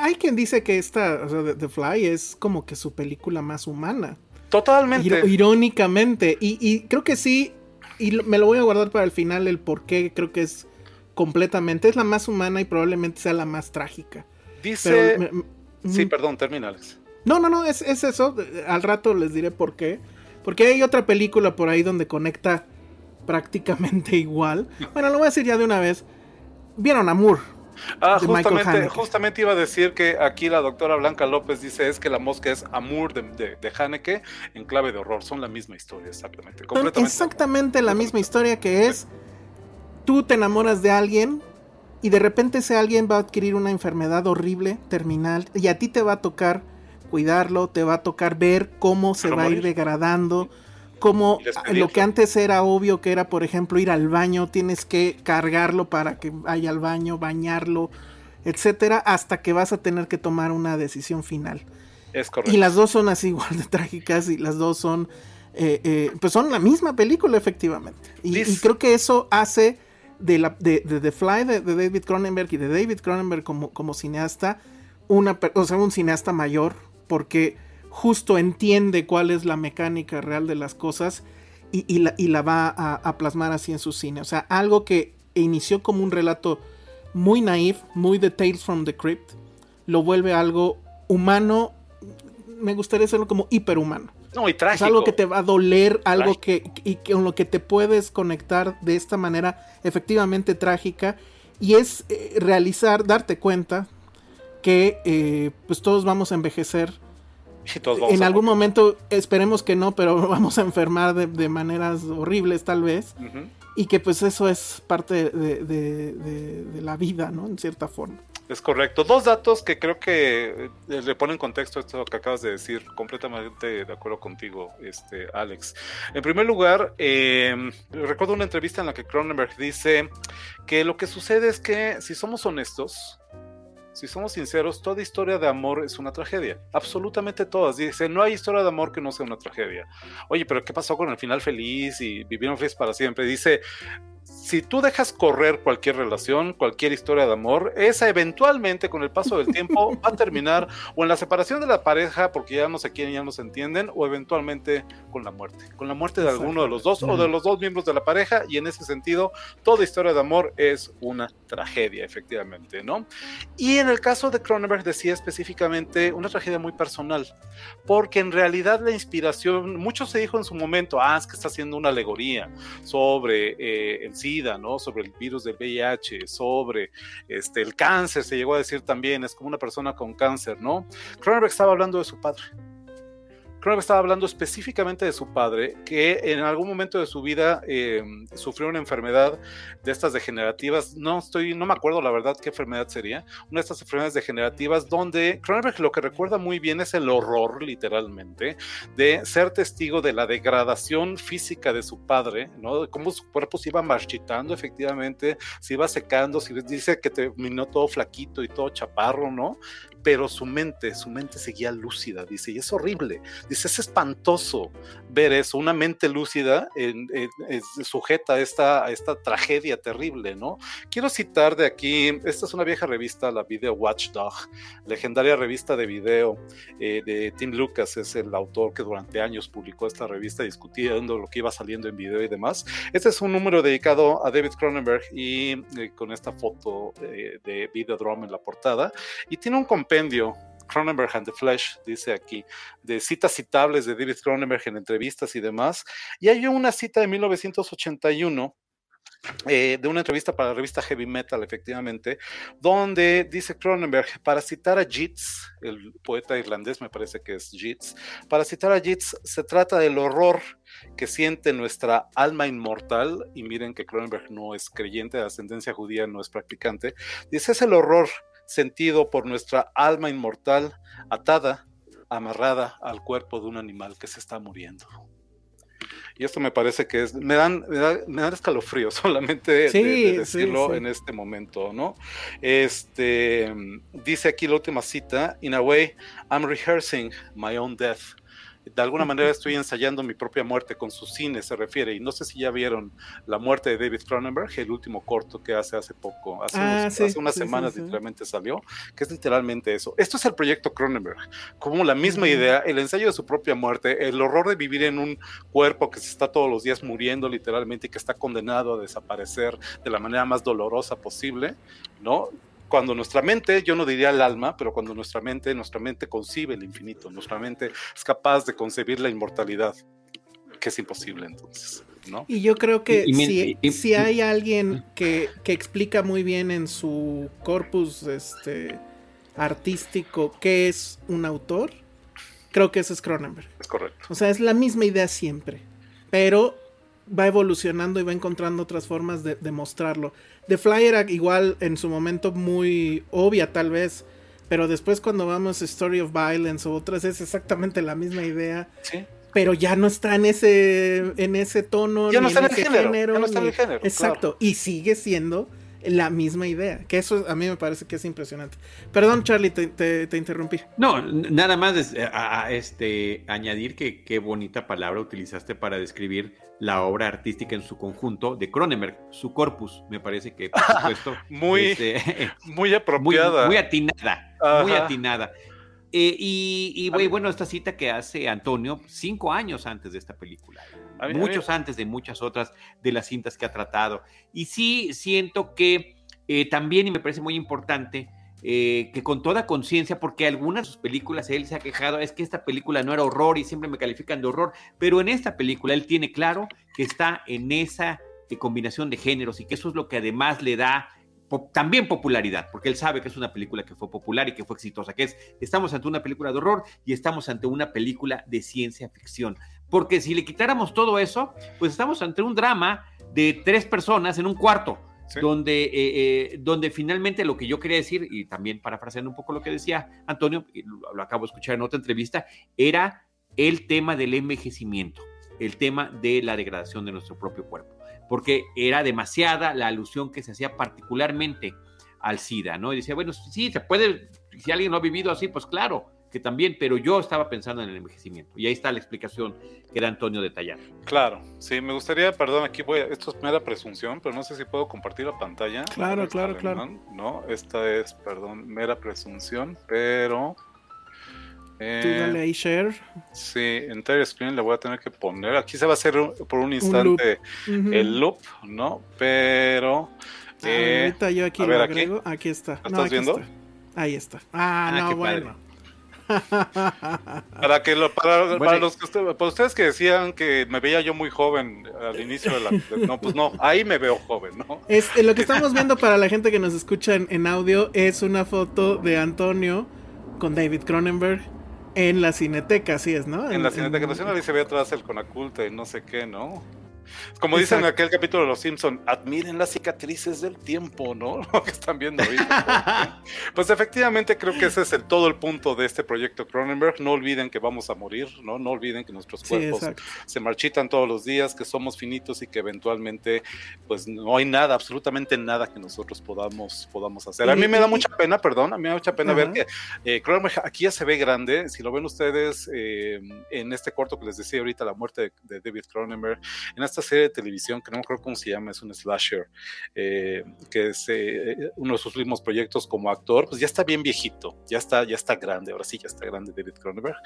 Hay quien dice que esta, o sea, The Fly es como que su película más humana. Totalmente. irónicamente. y, creo que sí, y me lo voy a guardar para el final el por qué creo que es completamente, es la más humana y probablemente sea la más trágica. Dice... sí, perdón, terminales. No, no, no, es, eso, al rato les diré por qué. Porque hay otra película por ahí donde conecta prácticamente igual. Bueno, lo voy a decir ya de una vez. ¿Vieron Amour? Ah, justamente, justamente, iba a decir que aquí la doctora Blanca López dice es que la mosca es Amour de, de, Haneke en clave de horror. Son la misma historia, exactamente. exactamente la misma historia que es tú te enamoras de alguien y de repente ese alguien va a adquirir una enfermedad horrible, terminal, y a ti te va a tocar cuidarlo, te va a tocar ver cómo se va a ir degradando, cómo lo que antes era obvio que era, por ejemplo, ir al baño, tienes que cargarlo para que vaya al baño, bañarlo, etcétera, hasta que vas a tener que tomar una decisión final. Es correcto. Y las dos son así igual de trágicas y las dos son, eh, eh, pues son la misma película efectivamente. y creo que eso hace de, la, de, The Fly de, David Cronenberg y de David Cronenberg como, como cineasta, una, o sea, un cineasta mayor, porque justo entiende cuál es la mecánica real de las cosas y, la, y la, va a, plasmar así en su cine. O sea, algo que inició como un relato muy naif, muy de Tales from the Crypt, lo vuelve algo humano, me gustaría decirlo como hiperhumano. No, y trágico. Es algo que te va a doler, algo que, y con lo que te puedes conectar de esta manera efectivamente trágica. Y es eh, realizar, darte cuenta que eh, pues todos vamos a envejecer. En algún momento, esperemos que no, pero vamos a enfermar de, maneras horribles tal vez. Y que pues eso es parte de, de la vida, ¿no? En cierta forma. Es correcto. Dos datos que creo que eh, le ponen contexto a esto que acabas de decir, completamente de acuerdo contigo, este, Alex. En primer lugar, em, recuerdo una entrevista en la que Cronenberg dice que lo que sucede es que si somos honestos, si somos sinceros, toda historia de amor es una tragedia. Absolutamente todas. Dice, no hay historia de amor que no sea una tragedia. Oye, pero ¿qué pasó con el final feliz y vivieron felices para siempre? Dice, si tú dejas correr cualquier relación, cualquier historia de amor, esa eventualmente con el paso del tiempo va a terminar o en la separación de la pareja porque ya no se quieren, ya no se entienden, o eventualmente con la muerte, con la muerte de alguno de los dos o de los dos miembros de la pareja y en ese sentido toda historia de amor es una tragedia, efectivamente, ¿no? Y en el caso de Cronenberg decía específicamente una tragedia muy personal, porque en realidad la inspiración, mucho se dijo en su momento, ah, es que está haciendo una alegoría sobre eh, sí ¿no? Sobre el virus del VIH, sobre este, el cáncer, se llegó a decir también, es como una persona con cáncer, ¿no? Cronenberg estaba hablando de su padre Que estaba hablando específicamente de su padre, que en algún momento de su vida em, sufrió una enfermedad de estas degenerativas. No estoy, no me acuerdo la verdad qué enfermedad sería. Una de estas enfermedades degenerativas donde Cronenberg lo que recuerda muy bien es el horror, literalmente, de ser testigo de la degradación física de su padre, ¿no? De cómo su cuerpo se iba marchitando, efectivamente, se iba secando, se dice que terminó todo flaquito y todo chaparro, ¿no? Pero su mente, su mente seguía lúcida, dice, y es horrible, dice, es espantoso ver eso, una mente lúcida en, sujeta a esta, esta tragedia terrible, ¿no? Quiero citar de aquí, esta es una vieja revista, la Video Watchdog, legendaria revista de video eh, de Tim Lucas, es el autor que durante años publicó esta revista discutiendo lo que iba saliendo en video y demás. Este es un número dedicado a David Cronenberg y eh, con esta foto eh, de Videodrome en la portada, y tiene un compendio Cronenberg and the Flesh, dice aquí, de citas citables de David Cronenberg en entrevistas y demás. Y hay una cita de 1981 eh, de una entrevista para la revista Heavy Metal, efectivamente, donde dice Cronenberg, para citar a Jits, el poeta irlandés me parece que es Jits, para citar a Jits se trata del horror que siente nuestra alma inmortal, y miren que Cronenberg no es creyente, de ascendencia judía no es practicante, dice es el horror sentido por nuestra alma inmortal atada, amarrada al cuerpo de un animal que se está muriendo. Y esto me parece que es, me dan, me, dan escalofrío solamente de, decirlo en este momento, ¿no? Este, dice aquí la última cita, in a way, I'm rehearsing my own death de alguna manera estoy ensayando mi propia muerte con su cine, se refiere. Y no sé si ya vieron La muerte de David Cronenberg, el último corto que hace hace poco, hace, ah, unas semanas literalmente salió, que es literalmente eso. Esto es el proyecto Cronenberg, como la misma idea, el ensayo de su propia muerte, el horror de vivir en un cuerpo que se está todos los días muriendo literalmente y que está condenado a desaparecer de la manera más dolorosa posible, ¿no? Cuando nuestra mente, yo no diría el alma, pero cuando nuestra mente, nuestra mente concibe el infinito, nuestra mente es capaz de concebir la inmortalidad. que es imposible entonces, ¿no? Y yo creo que Y- y mi- si, y- si hay alguien que, que explica muy bien en su corpus este, artístico qué es un autor, creo que ese es Cronenberg. Es correcto. O sea, es la misma idea siempre, pero va evolucionando y va encontrando otras formas de, de mostrarlo. The Fly era igual en su momento muy obvia tal vez, pero después cuando vamos a Story of Violence o otras es exactamente la misma idea, Sí. pero ya no está en ese en ese tono Ya no está en el ese género, ya no está en ni- el género, Exacto, y sigue siendo la misma idea, que eso a mí me parece que es impresionante. Perdón, Charlie, te, te- te interrumpí. No, nada más es, eh, a- a- este, añadir que qué bonita palabra utilizaste para describir la obra artística en su conjunto de Cronenberg, su corpus, me parece que por supuesto Muy, este, muy apropiada. muy atinada, muy atinada. Eh, y, y, bueno, esta cita que hace Antonio cinco años antes de esta película, A a muchos antes de muchas otras de las cintas que ha tratado. Y sí siento que eh, también, y me parece muy importante, eh, que con toda conciencia, porque algunas de sus películas él se ha quejado, es que esta película no era horror y siempre me califican de horror, pero en esta película él tiene claro que está en esa eh, combinación de géneros y que eso es lo que además le da po- también popularidad, porque él sabe que es una película que fue popular y que fue exitosa, que es, estamos ante una película de horror y estamos ante una película de ciencia ficción, porque si le quitáramos todo eso, pues estamos ante un drama de tres personas en un cuarto, Sí. donde, eh, eh, donde finalmente lo que yo quería decir, y también parafraseando un poco lo que decía Antonio, lo acabo de escuchar en otra entrevista, era el tema del envejecimiento, el tema de la degradación de nuestro propio cuerpo, porque era demasiada la alusión que se hacía particularmente al SIDA, ¿no? Y decía, bueno, sí, se puede, si alguien lo ha vivido así, pues claro, que también, pero yo estaba pensando en el envejecimiento. Y ahí está la explicación que da Antonio detallando. Claro, sí, me gustaría, perdón, aquí voy, a- esto es mera presunción, pero no sé si puedo compartir la pantalla. Claro, Alex claro, claro. No, esta es, perdón, mera presunción, pero... eh, Tú dale ahí share. sí, entire screen le voy a tener que poner, aquí se va a hacer un- por un instante el loop, ¿no? Pero... Ah, eh, ahorita yo aquí a lo ver, aquí. agrego. Aquí, está. ¿Lo No, estás aquí viendo? está. Ahí está. Ah, Ah, no, qué padre. Para que lo, para, Bueno, para los que usted- para ustedes que decían que me veía yo muy joven al inicio de la de- no pues no ahí me veo joven no Es, eh, lo que estamos viendo para la gente que nos escucha en, en audio es una foto de Antonio con David Cronenberg en la cineteca, así es, ¿no? en la Cineteca Nacional y se ve atrás el Conaculta y no sé qué no como dicen en aquel capítulo de Los Simpson admiren las cicatrices del tiempo no lo que están viendo ahorita. Pues efectivamente creo que ese es el todo el punto de este proyecto Cronenberg. No olviden que vamos a morir no no olviden que nuestros cuerpos se marchitan todos los días, que somos finitos y que eventualmente pues no hay nada, absolutamente nada que nosotros podamos, podamos hacer. A mí me da mucha pena, perdón, a mí me da mucha pena ver que eh, Cronenberg aquí ya se ve grande, si lo ven ustedes eh, en este corto que les decía ahorita, La muerte de, de David Cronenberg, en esta serie de televisión que no me acuerdo cómo se llama, es un slasher, eh, que es eh, uno de sus últimos proyectos como actor, pues ya está bien viejito, ya está, ya está grande, ahora sí ya está grande David Cronenberg,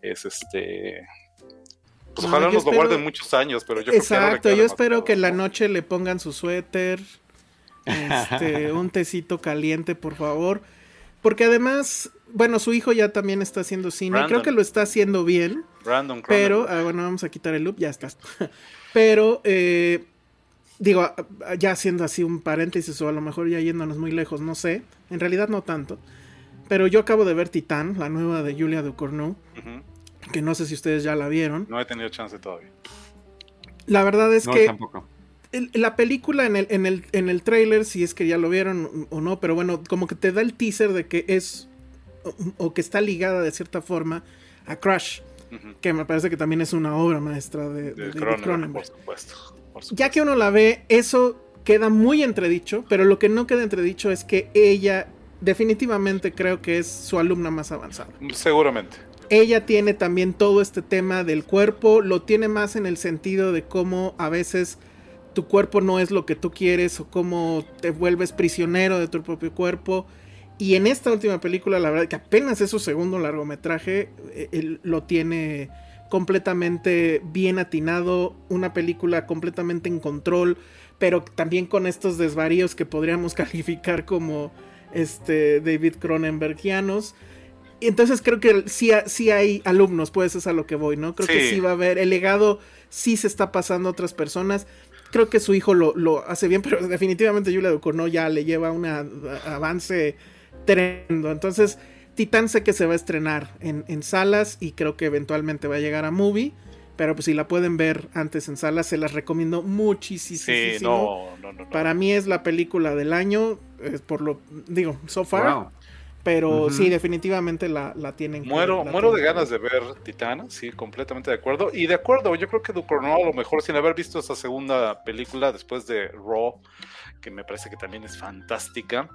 es este... Pues No, ojalá nos lo guarden muchos años, pero yo creo que Exacto, yo espero que en la ¿no? noche le pongan su suéter, este, un tecito caliente, por favor. Porque además, bueno, su hijo ya también está haciendo cine. Creo que lo está haciendo bien. Brandon Pero, ah, bueno, vamos a quitar el loop, ya está. Pero, eh, digo, ah, ah, ya haciendo así un paréntesis o a lo mejor ya yéndonos muy lejos, no sé. En realidad no tanto. Pero yo acabo de ver Titán, la nueva de Julia Ducournau, Ujú. que no sé si ustedes ya la vieron. No he tenido chance todavía. La verdad es no, que tampoco. la película en el, en el, en el trailer, si es que ya lo vieron o no, pero bueno, como que te da el teaser de que es o, o que está ligada de cierta forma a Crash, Que me parece que también es una obra maestra de, de De David Cronenberg, Cronenberg. por supuesto. por supuesto. Ya que uno la ve, eso queda muy entredicho, pero lo que no queda entredicho es que ella definitivamente creo que es su alumna más avanzada. Seguramente. Ella tiene también todo este tema del cuerpo, lo tiene más en el sentido de cómo a veces tu cuerpo no es lo que tú quieres o cómo te vuelves prisionero de tu propio cuerpo. Y en esta última película, la verdad que apenas es su segundo largometraje, eh, él lo tiene completamente bien atinado, una película completamente en control, pero también con estos desvaríos que podríamos calificar como este David Cronenbergianos. entonces creo que sí, sí hay alumnos, pues es a lo que voy, ¿no? Creo que Sí. sí va a haber, el legado sí se está pasando a otras personas. Creo que su hijo lo, lo hace bien, pero definitivamente Julia Ducournau ya le lleva un avance tremendo. Entonces, Titán sé que se va a estrenar en, en salas y creo que eventualmente va a llegar a movie. Pero pues si la pueden ver antes en salas, se las recomiendo muchísimo. Sí, no, no, no. no. Para mí es la película del año, eh, por lo digo, so far. Wow. Pero sí, definitivamente la, la tienen. que- Muero, la muero de tienen que ganas de ver Titán, sí, completamente de acuerdo. Y de acuerdo, yo creo que Ducournau a lo mejor sin haber visto esa segunda película después de Raw, que me parece que también es fantástica.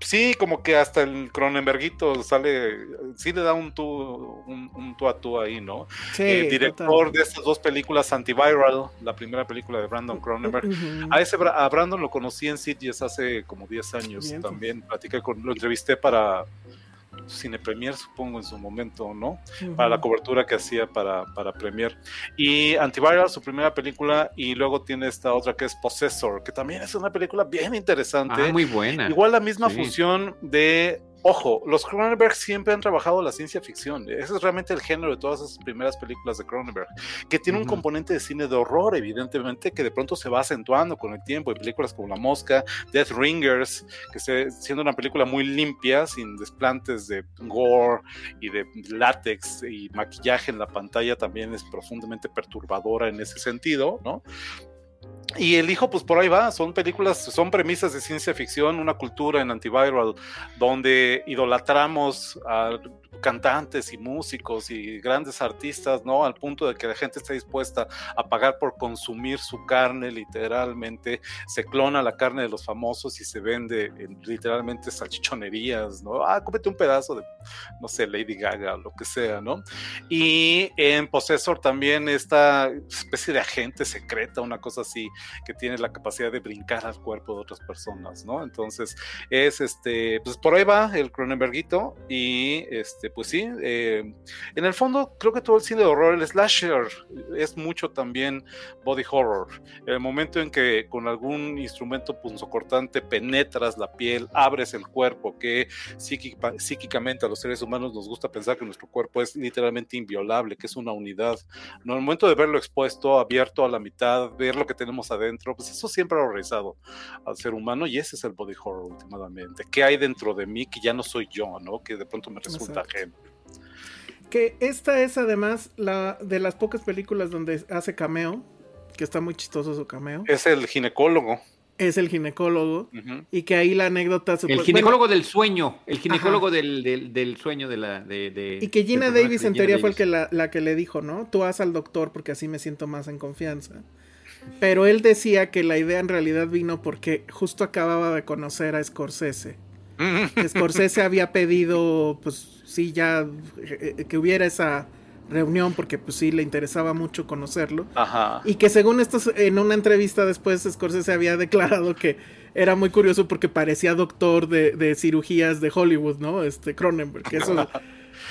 Sí, como que hasta el Cronenberguito sale, sí le da un tú, un, un tú a tú ahí, ¿no? Sí, director de estas dos películas, Antiviral, la primera película de Brandon Cronenberg, a ese a Brandon lo conocí en Sitges hace como 10 años Bien, también. Platiqué con, lo entrevisté para Cine Premier, supongo, en su momento, ¿no? Para la cobertura que hacía para, para Premier. Y Antiviral, su primera película, y luego tiene esta otra que es Possessor, que también es una película bien interesante. Ah, muy buena. Igual la misma Sí. fusión de. Ojo, los Cronenberg siempre han trabajado la ciencia ficción. Ese es realmente el género de todas esas primeras películas de Cronenberg, que tiene un componente de cine de horror, evidentemente, que de pronto se va acentuando con el tiempo. Hay películas como La Mosca, Death Ringers, que se, siendo una película muy limpia, sin desplantes de gore y de látex y maquillaje en la pantalla, también es profundamente perturbadora en ese sentido, ¿no? Y el hijo, pues por ahí va, son películas, son premisas de ciencia ficción, una cultura en Antiviral, donde idolatramos a cantantes y músicos y grandes artistas, ¿no? Al punto de que la gente está dispuesta a pagar por consumir su carne, literalmente. Se clona la carne de los famosos y se vende en literalmente salchichonerías, ¿no? Ah, cómete un pedazo de, no sé, Lady Gaga, lo que sea, ¿no? Y en Possessor también esta especie de agente secreta, una cosa así, que tiene la capacidad de brincar al cuerpo de otras personas, ¿no? Entonces, es este, pues por ahí va el Cronenberguito y este, pues sí, eh, en el fondo creo que todo el cine de horror, el slasher, es mucho también body horror. El momento en que con algún instrumento punzocortante penetras la piel, abres el cuerpo, que psíquica- psíquicamente a los seres humanos nos gusta pensar que nuestro cuerpo es literalmente inviolable, que es una unidad. ¿no? En el momento de verlo expuesto, abierto a la mitad, ver lo que tenemos adentro, pues eso siempre ha horrorizado al ser humano y ese es el body horror últimamente. ¿Qué hay dentro de mí que ya no soy yo, ¿no? Que de pronto me resulta Exacto. Que esta es además la de las pocas películas donde hace cameo, que está muy chistoso su cameo. Es el ginecólogo. Es el ginecólogo. Y que ahí la anécdota se El ginecólogo del sueño, el ginecólogo del, del, del sueño de la... De, de- Y que Gina Davis en Gina teoría fue el que la, la que le dijo, ¿no? Tú vas al doctor porque así me siento más en confianza. Pero él decía que la idea en realidad vino porque justo acababa de conocer a Scorsese. Scorsese había pedido, pues sí, ya eh, eh, que hubiera esa reunión porque pues sí le interesaba mucho conocerlo. Ajá. Y que según esto, en una entrevista después, Scorsese había declarado que era muy curioso porque parecía doctor de, de cirugías de Hollywood, ¿no? Este Cronenberg. que eso-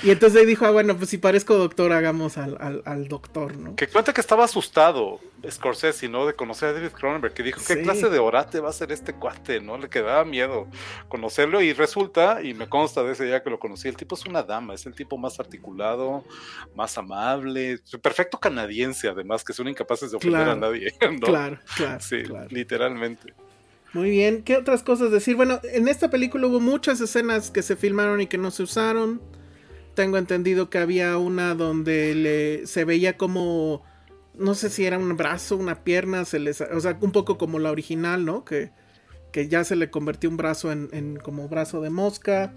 y entonces ahí dijo, ah, bueno, pues si parezco doctor, hagamos al, al, al doctor, ¿no? Que cuenta que estaba asustado Scorsese, ¿no? De conocer a David Cronenberg, que dijo, ¿qué Sí. clase de orate va a ser este cuate, ¿no? Le quedaba miedo conocerlo y resulta, y me consta de ese día que lo conocí, el tipo es una dama, es el tipo más articulado, más amable, perfecto canadiense además, que son incapaces de ofender Claro. a nadie, ¿no? Claro, claro, Sí, claro. literalmente. Muy bien, ¿qué otras cosas decir? Bueno, en esta película hubo muchas escenas que se filmaron y que no se usaron. Tengo entendido que había una donde le, se veía como, no sé si era un brazo, una pierna, se les, o sea, un poco como la original, ¿no? Que, que ya se le convirtió un brazo en, como brazo de mosca.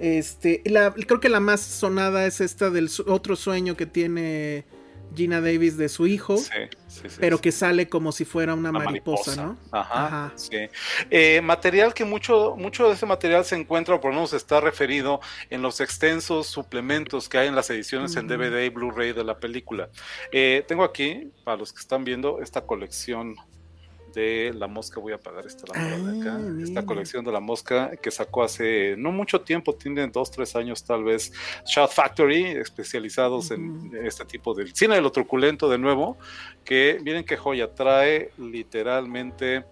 Este, la, creo que la más sonada es esta del otro sueño que tiene Gina Davis de su hijo, Sí, sí, sí, pero que sale como si fuera una, Una mariposa, mariposa. ¿no? Ajá, Ajá. Eh, material que mucho, mucho de ese material se encuentra, o por lo menos está referido en los extensos suplementos que hay en las ediciones en. DVD y Blu-ray de la película. Eh, tengo aquí, para los que están viendo, esta colección de La Mosca. Voy a pagar esta lámpara de acá. Ah, Esta colección de La Mosca que sacó hace no mucho tiempo, tiene dos, tres años tal vez. Shout Factory, especializados en este tipo del cine de lo truculento de nuevo. Que miren qué joya, trae literalmente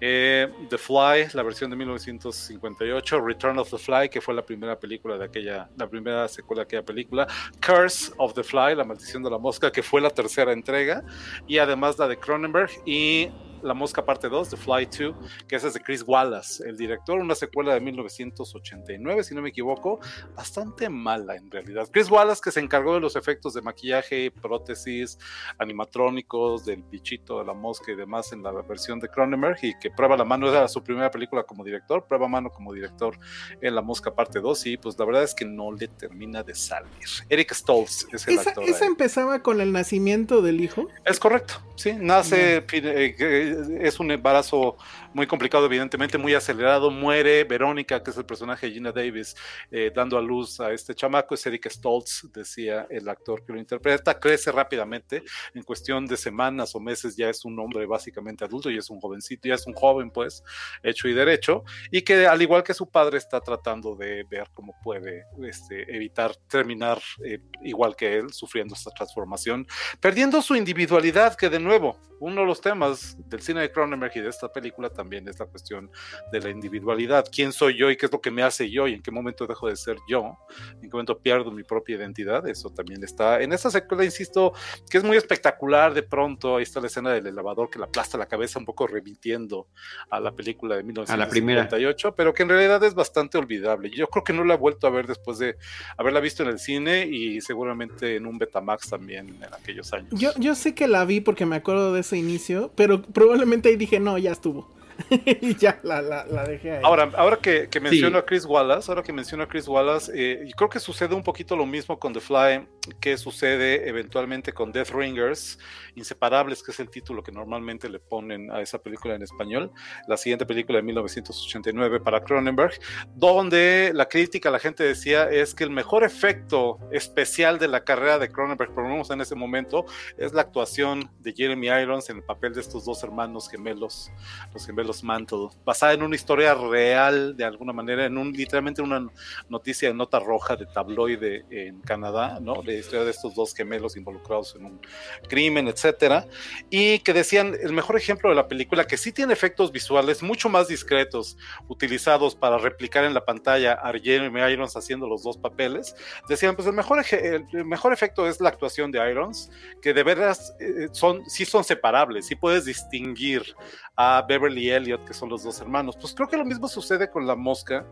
eh, The Fly, la versión de 1958, Return of the Fly, que fue la primera película de aquella, la primera secuela de aquella película, Curse of the Fly, la maldición de la mosca, que fue la tercera entrega, y además la de Cronenberg y la Mosca parte 2, The Fly 2, que esa es de Chris Wallace, el director, una secuela de 1989, si no me equivoco, bastante mala en realidad. Chris Wallace que se encargó de los efectos de maquillaje, prótesis, animatrónicos, del bichito de la mosca y demás en la versión de Cronenberg y que prueba la mano, era su primera película como director, prueba mano como director en La Mosca parte 2 y pues la verdad es que no le termina de salir. Eric Stoltz es el Esa, actor. esa ahí. empezaba con el nacimiento del hijo. Es correcto, sí, nace, eh, es un embarazo muy complicado, evidentemente, muy acelerado, muere Verónica, que es el personaje de Gina Davis, eh, dando a luz a este chamaco, es Eric Stoltz, decía el actor que lo interpreta, crece rápidamente, en cuestión de semanas o meses ya es un hombre básicamente adulto, y es un jovencito, ya es un joven pues, hecho y derecho, y que al igual que su padre está tratando de ver cómo puede este, evitar terminar eh, igual que él, sufriendo esta transformación, perdiendo su individualidad, que de nuevo, uno de los temas del cine de Cronenberg y de esta película también es la cuestión de la individualidad. ¿Quién soy yo y qué es lo que me hace yo y en qué momento dejo de ser yo? ¿En qué momento pierdo mi propia identidad? Eso también está en esta secuela, insisto, que es muy espectacular de pronto. Ahí está la escena del elevador que le aplasta la cabeza un poco remitiendo a la película de A la primera. 1958, pero que en realidad es bastante olvidable. Yo creo que no la he vuelto a ver después de haberla visto en el cine y seguramente en un Betamax también en aquellos años. Yo, yo sé que la vi porque me acuerdo de ese inicio, pero probablemente ahí dije, no, ya estuvo. y ya la, la, la dejé ahí. Ahora, ahora que, que menciono Sí. a Chris Wallace, ahora que menciono a Chris Wallace, eh, y creo que sucede un poquito lo mismo con The Fly que sucede eventualmente con Death Ringers, Inseparables, que es el título que normalmente le ponen a esa película en español, la siguiente película de 1989 para Cronenberg, donde la crítica, la gente decía, es que el mejor efecto especial de la carrera de Cronenberg, por lo menos en ese momento, es la actuación de Jeremy Irons en el papel de estos dos hermanos gemelos, los gemelos Mantle, basada en una historia real, de alguna manera, en un literalmente una noticia de nota roja de tabloide en Canadá, ¿no? De historia de estos dos gemelos involucrados en un crimen, etcétera, y que decían el mejor ejemplo de la película que sí tiene efectos visuales mucho más discretos, utilizados para replicar en la pantalla a Jeremy Irons haciendo los dos papeles, decían pues el mejor, el mejor efecto es la actuación de Irons, que de veras eh, son, sí son separables, sí puedes distinguir a Beverly Elliot, que son los dos hermanos. Pues creo que lo mismo sucede con La Mosca,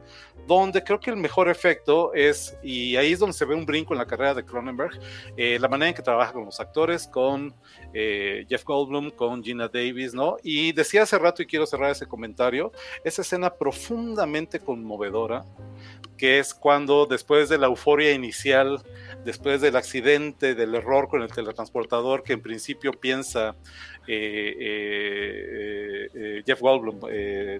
donde creo que el mejor efecto es, y ahí es donde se ve un brinco en la carrera de Cronenberg, eh, la manera en que trabaja con los actores, con eh, Jeff Goldblum, con Gina Davis, ¿no? Y decía hace rato, y quiero cerrar ese comentario, esa escena profundamente conmovedora, que es cuando después de la euforia inicial, después del accidente, del error con el teletransportador, que en principio piensa eh, eh, eh, Jeff Goldblum,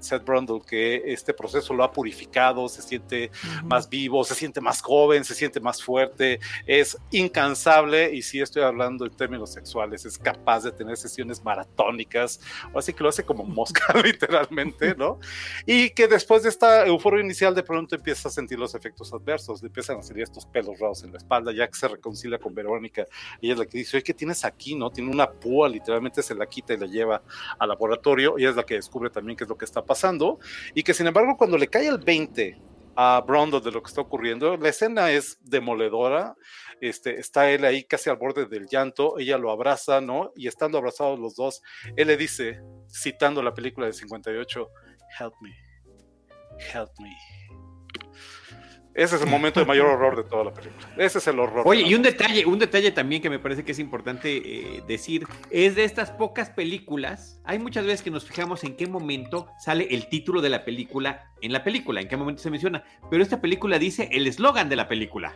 Seth Brundle, que este proceso lo ha purificado, se siente más vivo, se siente más joven, se siente más fuerte, es incansable y si estoy hablando en términos sexuales, es capaz de tener sesiones maratónicas, o así que lo hace como mosca literalmente, ¿no? Y que después de esta euforia inicial de pronto empieza a sentir los efectos adversos, le empiezan a salir estos pelos raros en la espalda, que se reconcilia con Verónica, ella es la que dice, oye, ¿qué tienes aquí, no? Tiene una púa, literalmente se la quita y la lleva al laboratorio, y es la que descubre también qué es lo que está pasando, y que sin embargo cuando le cae el 20 a Brondo de lo que está ocurriendo, la escena es demoledora, este, está él ahí casi al borde del llanto, ella lo abraza, ¿no? Y estando abrazados los dos, él le dice, citando la película de 58, help me, help me. Ese es el momento de mayor horror de toda la película. Ese es el horror. Oye, y un detalle, un detalle también que me parece que es importante eh, decir, es de estas pocas películas, hay muchas veces que nos fijamos en qué momento sale el título de la película en la película, en qué momento se menciona, pero esta película dice el eslogan de la película.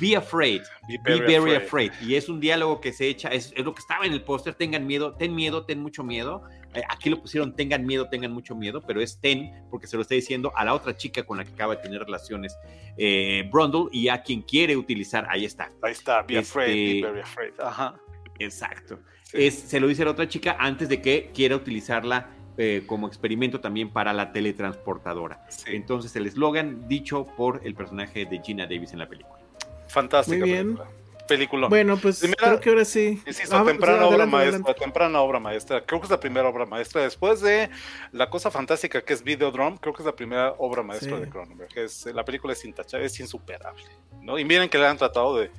Be afraid, Be be very afraid. afraid. Y es un diálogo que se echa, es, es lo que estaba en el póster, tengan miedo, ten miedo, ten mucho miedo. Eh, aquí lo pusieron, tengan miedo, tengan mucho miedo, pero es ten, porque se lo está diciendo a la otra chica con la que acaba de tener relaciones, eh, Brundle, y a quien quiere utilizar, ahí está. Ahí está, be Este- afraid, be very afraid. Ajá. Exacto. Sí, es, se lo dice a la otra chica antes de que quiera utilizarla eh, como experimento también para la teletransportadora. Entonces el eslogan dicho por el personaje de Gina Davis en la película. Fantástica Muy bien. película. Bueno, pues creo que ahora sí. Insisto, ah, temprana obra maestra, temprana obra maestra. Creo que es la primera obra maestra. Después de la cosa fantástica que es Videodrome, creo que es la primera obra maestra de Cronenberg. Es, la película es intachable, es insuperable. ¿no? Y miren que le han tratado de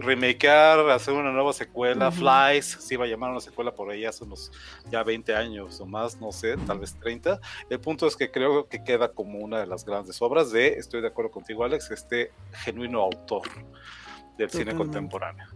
remakear, hacer una nueva secuela, Flies, se iba a llamar una secuela por ahí hace unos ya 20 años o más, no sé, tal vez 30. El punto es que creo que queda como una de las grandes obras de, estoy de acuerdo contigo Alex, este genuino autor del cine contemporáneo.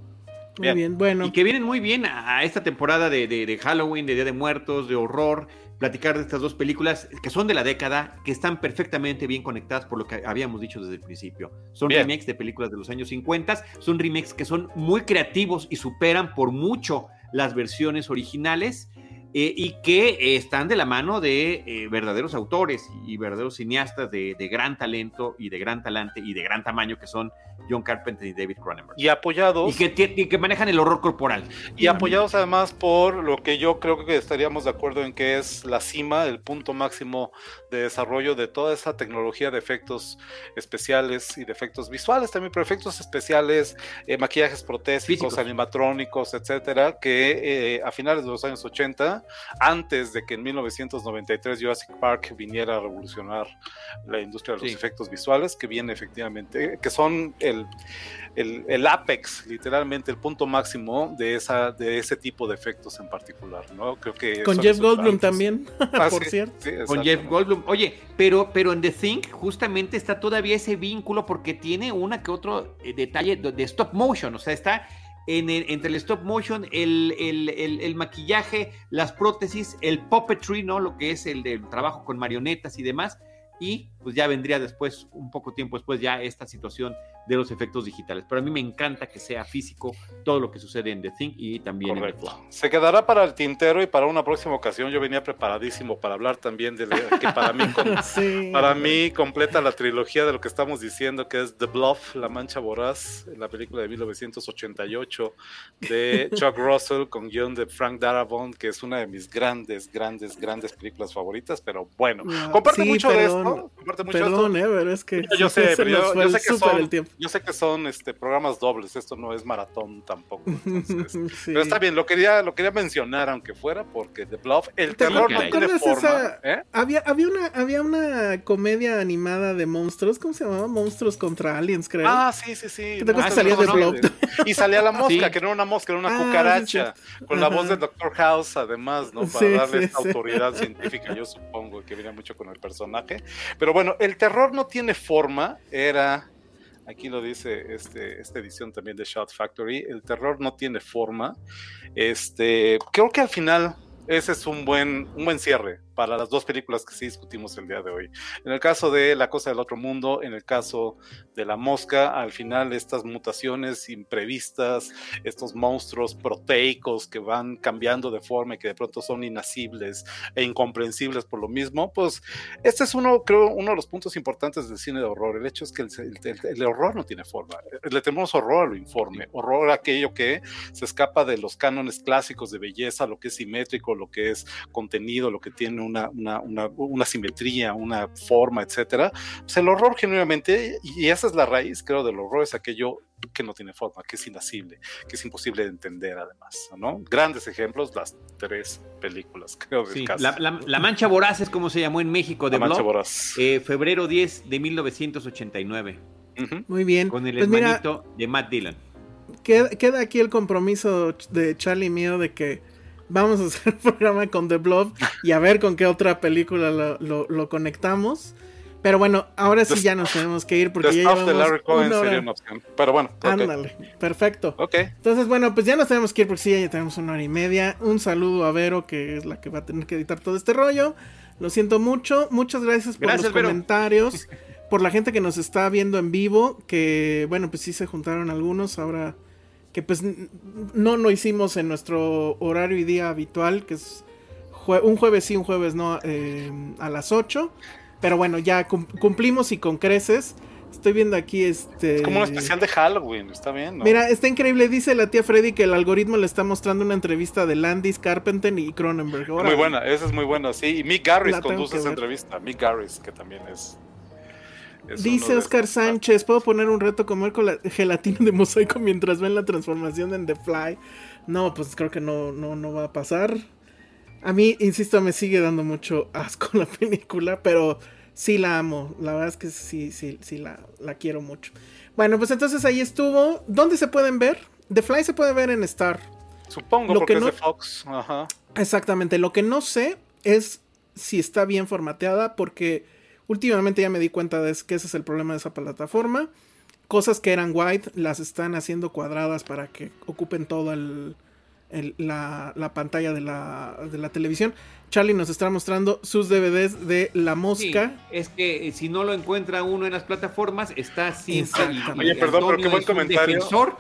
Muy bien. bueno. Y que vienen muy bien a esta temporada de, de Halloween, de Día de Muertos, de horror platicar de estas dos películas que son de la década, que están perfectamente bien conectadas por lo que habíamos dicho desde el principio. Son remakes de películas de los años 50, son remakes que son muy creativos y superan por mucho las versiones originales. Eh, y que eh, están de la mano de eh, verdaderos autores y verdaderos cineastas de, de, gran talento y de gran talante y de gran tamaño que son John Carpenter y David Cronenberg. Y apoyados. Y que, que manejan el horror corporal. Y apoyados además por lo que yo creo que estaríamos de acuerdo en que es la cima, el punto máximo de desarrollo de toda esa tecnología de efectos especiales y de efectos visuales también, pero efectos especiales, eh, maquillajes protésicos, animatrónicos, etcétera, que eh, a finales de los años 80, antes de que en 1993 Jurassic Park viniera a revolucionar la industria de los efectos visuales, que viene efectivamente, que son el, el, apex, literalmente, el punto máximo de, esa, de ese tipo de efectos en particular, ¿no? Creo que... Con Jeff Goldblum también, ah, por cierto. Con Jeff Goldblum. Oye, pero, pero en The Thing justamente está todavía ese vínculo porque tiene una que otro eh, detalle de, stop motion, o sea, está... En entre el stop motion, el, el, el, maquillaje, las prótesis, el puppetry, ¿no? Lo que es el del trabajo con marionetas y demás y pues ya vendría después, un poco tiempo después, ya esta situación de los efectos digitales. Pero a mí me encanta que sea físico todo lo que sucede en The Thing y también en The Se quedará para el tintero y para una próxima ocasión. Yo venía preparadísimo para hablar también de que para mí, para mí completa la trilogía de lo que estamos diciendo, que es The Bluff, La Mancha Voraz, la película de 1988 de Chuck Russell con guion de Frank Darabont, que es una de mis grandes, grandes, grandes películas favoritas. Pero bueno, comparte mucho de esto Perdón, eh, pero es que yo sé, pero yo, sé que son, yo sé que son este programas dobles, esto no es maratón tampoco. Pero está bien, lo quería, lo quería mencionar aunque fuera porque The Bluff, el terror no tiene forma. ¿eh? Había, había una, había una comedia animada de monstruos, ¿cómo se llamaba? Monstruos contra aliens, creo. Ah, sí, sí, sí. ¿Te acuerdas salía Bluff? Y salía la mosca, que no era una mosca, era una ah, cucaracha, con la voz del Dr. House, además, ¿no? Para darle esta autoridad científica, yo supongo que viene mucho con el personaje. Pero bueno, el terror no tiene forma, era, aquí lo dice este, esta edición también de Shot Factory, el terror no tiene forma. Este, creo que al final ese es un buen, un buen cierre para las dos películas que sí discutimos el día de hoy. En el caso de La Cosa del Otro Mundo, en el caso de La Mosca, al final estas mutaciones imprevistas, estos monstruos proteicos que van cambiando de forma y que de pronto son inasibles e incomprensibles por lo mismo, pues este es uno, creo, uno de los puntos importantes del cine de horror. El hecho es que el, horror no tiene forma. Le tenemos horror a lo informe, horror a aquello que se escapa de los cánones clásicos de belleza, lo que es simétrico, lo que es contenido, lo que tiene una, una, simetría, una forma, etcétera. Pues el horror genuinamente, y esa es la raíz, creo, del horror, es aquello que no tiene forma, que es inasible, que es imposible de entender además, ¿no? Grandes ejemplos, las tres películas, creo. Sí, la, Mancha Voraz es como se llamó en México, de La Mancha Voraz. Eh, febrero 10 de 1989. Muy bien. Con el pues hermanito de Matt Dillon. Queda, queda, aquí el compromiso de Charlie mío de que vamos a hacer un programa con The Blob y a ver con qué otra película lo, conectamos. Pero bueno, ahora sí ya nos tenemos que ir porque ya llevamos una hora. Pero bueno, ándale, perfecto. Ok. Entonces, bueno, pues ya nos tenemos que ir porque sí, ya tenemos una hora y media. Un saludo a Vero, que es la que va a tener que editar todo este rollo. Lo siento mucho. Muchas gracias por los comentarios, por la gente que nos está viendo en vivo, que bueno, pues sí se juntaron algunos. Ahora que pues no lo hicimos en nuestro horario y día habitual, que es un jueves sí, un jueves no, eh, a las 8. Pero bueno, ya cumplimos y con creces. Estoy viendo aquí este. Es como un especial de Halloween, está bien, ¿no? Mira, está increíble. Dice la tía Freddy que el algoritmo le está mostrando una entrevista de Landis, Carpenter y Cronenberg. muy buena, esa es muy buena, sí. Y Mick Garris conduce esa ver. entrevista. Mick Garris, que también es. Es Dice Oscar Sánchez, ¿puedo poner un reto comer con la gelatina de mosaico mientras ven la transformación en The Fly? No, pues creo que no, no, no va a pasar. A mí, insisto, me sigue dando mucho asco la película, pero sí la amo. La verdad es que sí, sí, sí la, la quiero mucho. Bueno, pues entonces ahí estuvo. ¿Dónde se pueden ver? The Fly se puede ver en Star. Supongo, Lo porque que es no- de Fox. Ajá. Exactamente. Lo que no sé es si está bien formateada, porque últimamente ya me di cuenta de es- que ese es el problema de esa plataforma. Cosas que eran white las están haciendo cuadradas para que ocupen toda el, el- la, la pantalla de la, de la televisión. Charlie nos está mostrando sus DVDs de La Sí, Mosca. es que eh, si no lo encuentra uno en las plataformas, está siempre. Oye, perdón, pero qué buen comentario. defensor.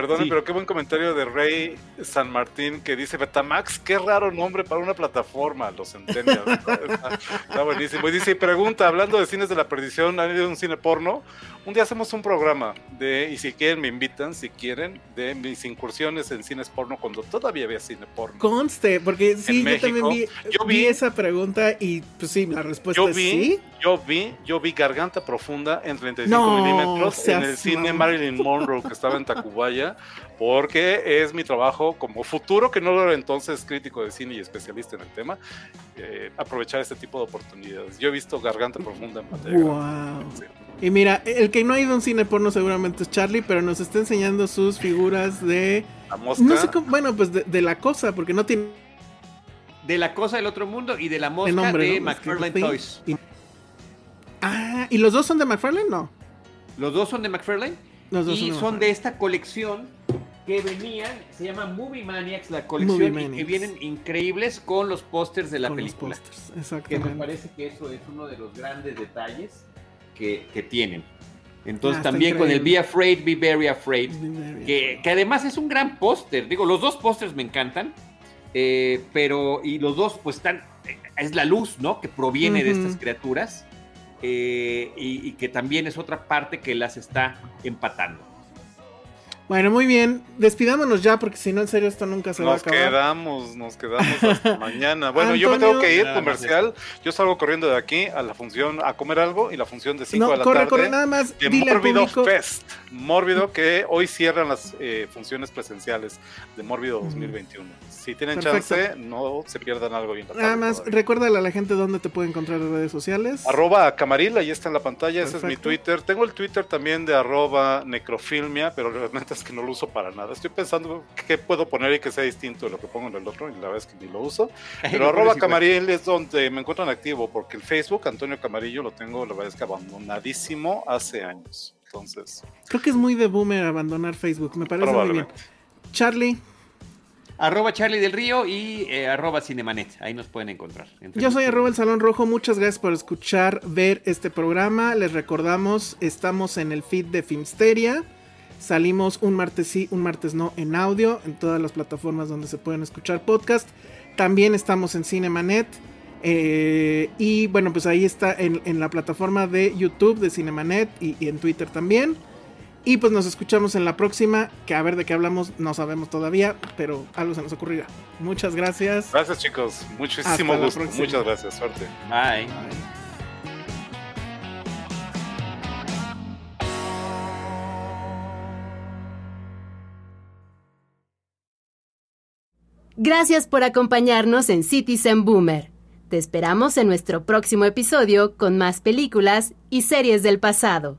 Perdone, Sí. pero qué buen comentario de Rey San Martín que dice Betamax, qué raro nombre para una plataforma, los centennials. está, está buenísimo. Y dice, y pregunta, hablando de cines de la perdición, ¿han ido a un cine porno? Un día hacemos un programa de, y si quieren me invitan, si quieren, de mis incursiones en cines porno cuando todavía había cine porno. Conste, porque sí, yo México, también vi, yo vi vi- esa pregunta y pues sí, la respuesta Yo es vi, sí. yo vi, yo vi Garganta Profunda en 35 No, milímetros en el cine. Marilyn Monroe que estaba en Tacubaya, porque es mi trabajo como futuro, que no lo era entonces crítico de cine y especialista en el tema, eh, aprovechar este tipo de oportunidades. Yo he visto Garganta Profunda en pantalla. grande. Wow. Sí. Y mira, el que no ha ido a un cine porno seguramente es Charlie, pero nos está enseñando sus figuras de. La mosca. No sé cómo, bueno, pues de, de la cosa, porque no tiene De la cosa del otro mundo y de la mosca el nombre. de ¿no? McFarlane. Toys. Y- Ah, ¿y los dos son de McFarlane? No. Los dos son de McFarlane Los dos y de son McFarlane. de esta colección que venían, se llama Movie Maniacs la colección y que Maniacs. vienen increíbles con los pósters de la Con los película. pósters, Que me Exactamente. parece que eso es uno de los grandes detalles que, que tienen. Entonces Ah, también con el. Be Afraid, Be Very Afraid, que, que además es un gran póster. Digo, los dos pósters me encantan, eh, pero y los dos pues están, eh, es la luz, ¿no? Que proviene de Ujú. estas criaturas eh, y, y que también es otra parte que las está empatando. Bueno, muy bien. Despidámonos ya, porque si no, en serio, esto nunca se va a Nos acabar. quedamos, nos quedamos hasta mañana. Bueno, yo me tengo que ir más comercial. Yo salgo corriendo de aquí a la función, a comer algo y la función de 5 No, de la corre, tarde. corre, nada más. de Dile Mórbido. Fest. Mórbido que hoy cierran las eh, funciones presenciales de Mórbido Ujú. 2021. Si tienen Perfecto. chance, no se pierdan algo bien. Nada más, recuérdale a la gente dónde te puede encontrar en redes sociales. Arroba Camaril, ahí está en la pantalla, ese es mi. Twitter. Tengo el Twitter también de arroba necrofilmia, pero realmente es que no lo uso para nada. Estoy pensando qué puedo poner y que sea distinto de lo que pongo en el otro, y la verdad es que ni lo uso. Pero arroba Camaril es donde me encuentran activo, porque el Facebook, Antonio Camarillo, lo tengo, la verdad es que abandonadísimo hace años. Entonces, Creo que es muy de boomer abandonar Facebook. Me parece muy bien. Charlie, Arroba Charlie del Río y eh, arroba Cinemanet. Ahí nos pueden encontrar. Entre yo soy arroba el Salón Rojo. Muchas gracias por escuchar, ver este programa. Les recordamos, estamos en el feed de Filmsteria. Salimos un martes sí, un martes no en audio, en todas las plataformas donde se pueden escuchar podcast. También estamos en Cinemanet. eh, y bueno, pues ahí está en, en la plataforma de YouTube de Cinemanet y, y en Twitter también. Y pues nos escuchamos en la próxima, que a ver de qué hablamos no sabemos todavía, pero algo se nos ocurrirá. Muchas gracias. Gracias chicos, muchísimo gusto. próxima. Muchas gracias, suerte. Bye. Gracias por acompañarnos en Citizen Boomer. Te esperamos en nuestro próximo episodio con más películas y series del pasado.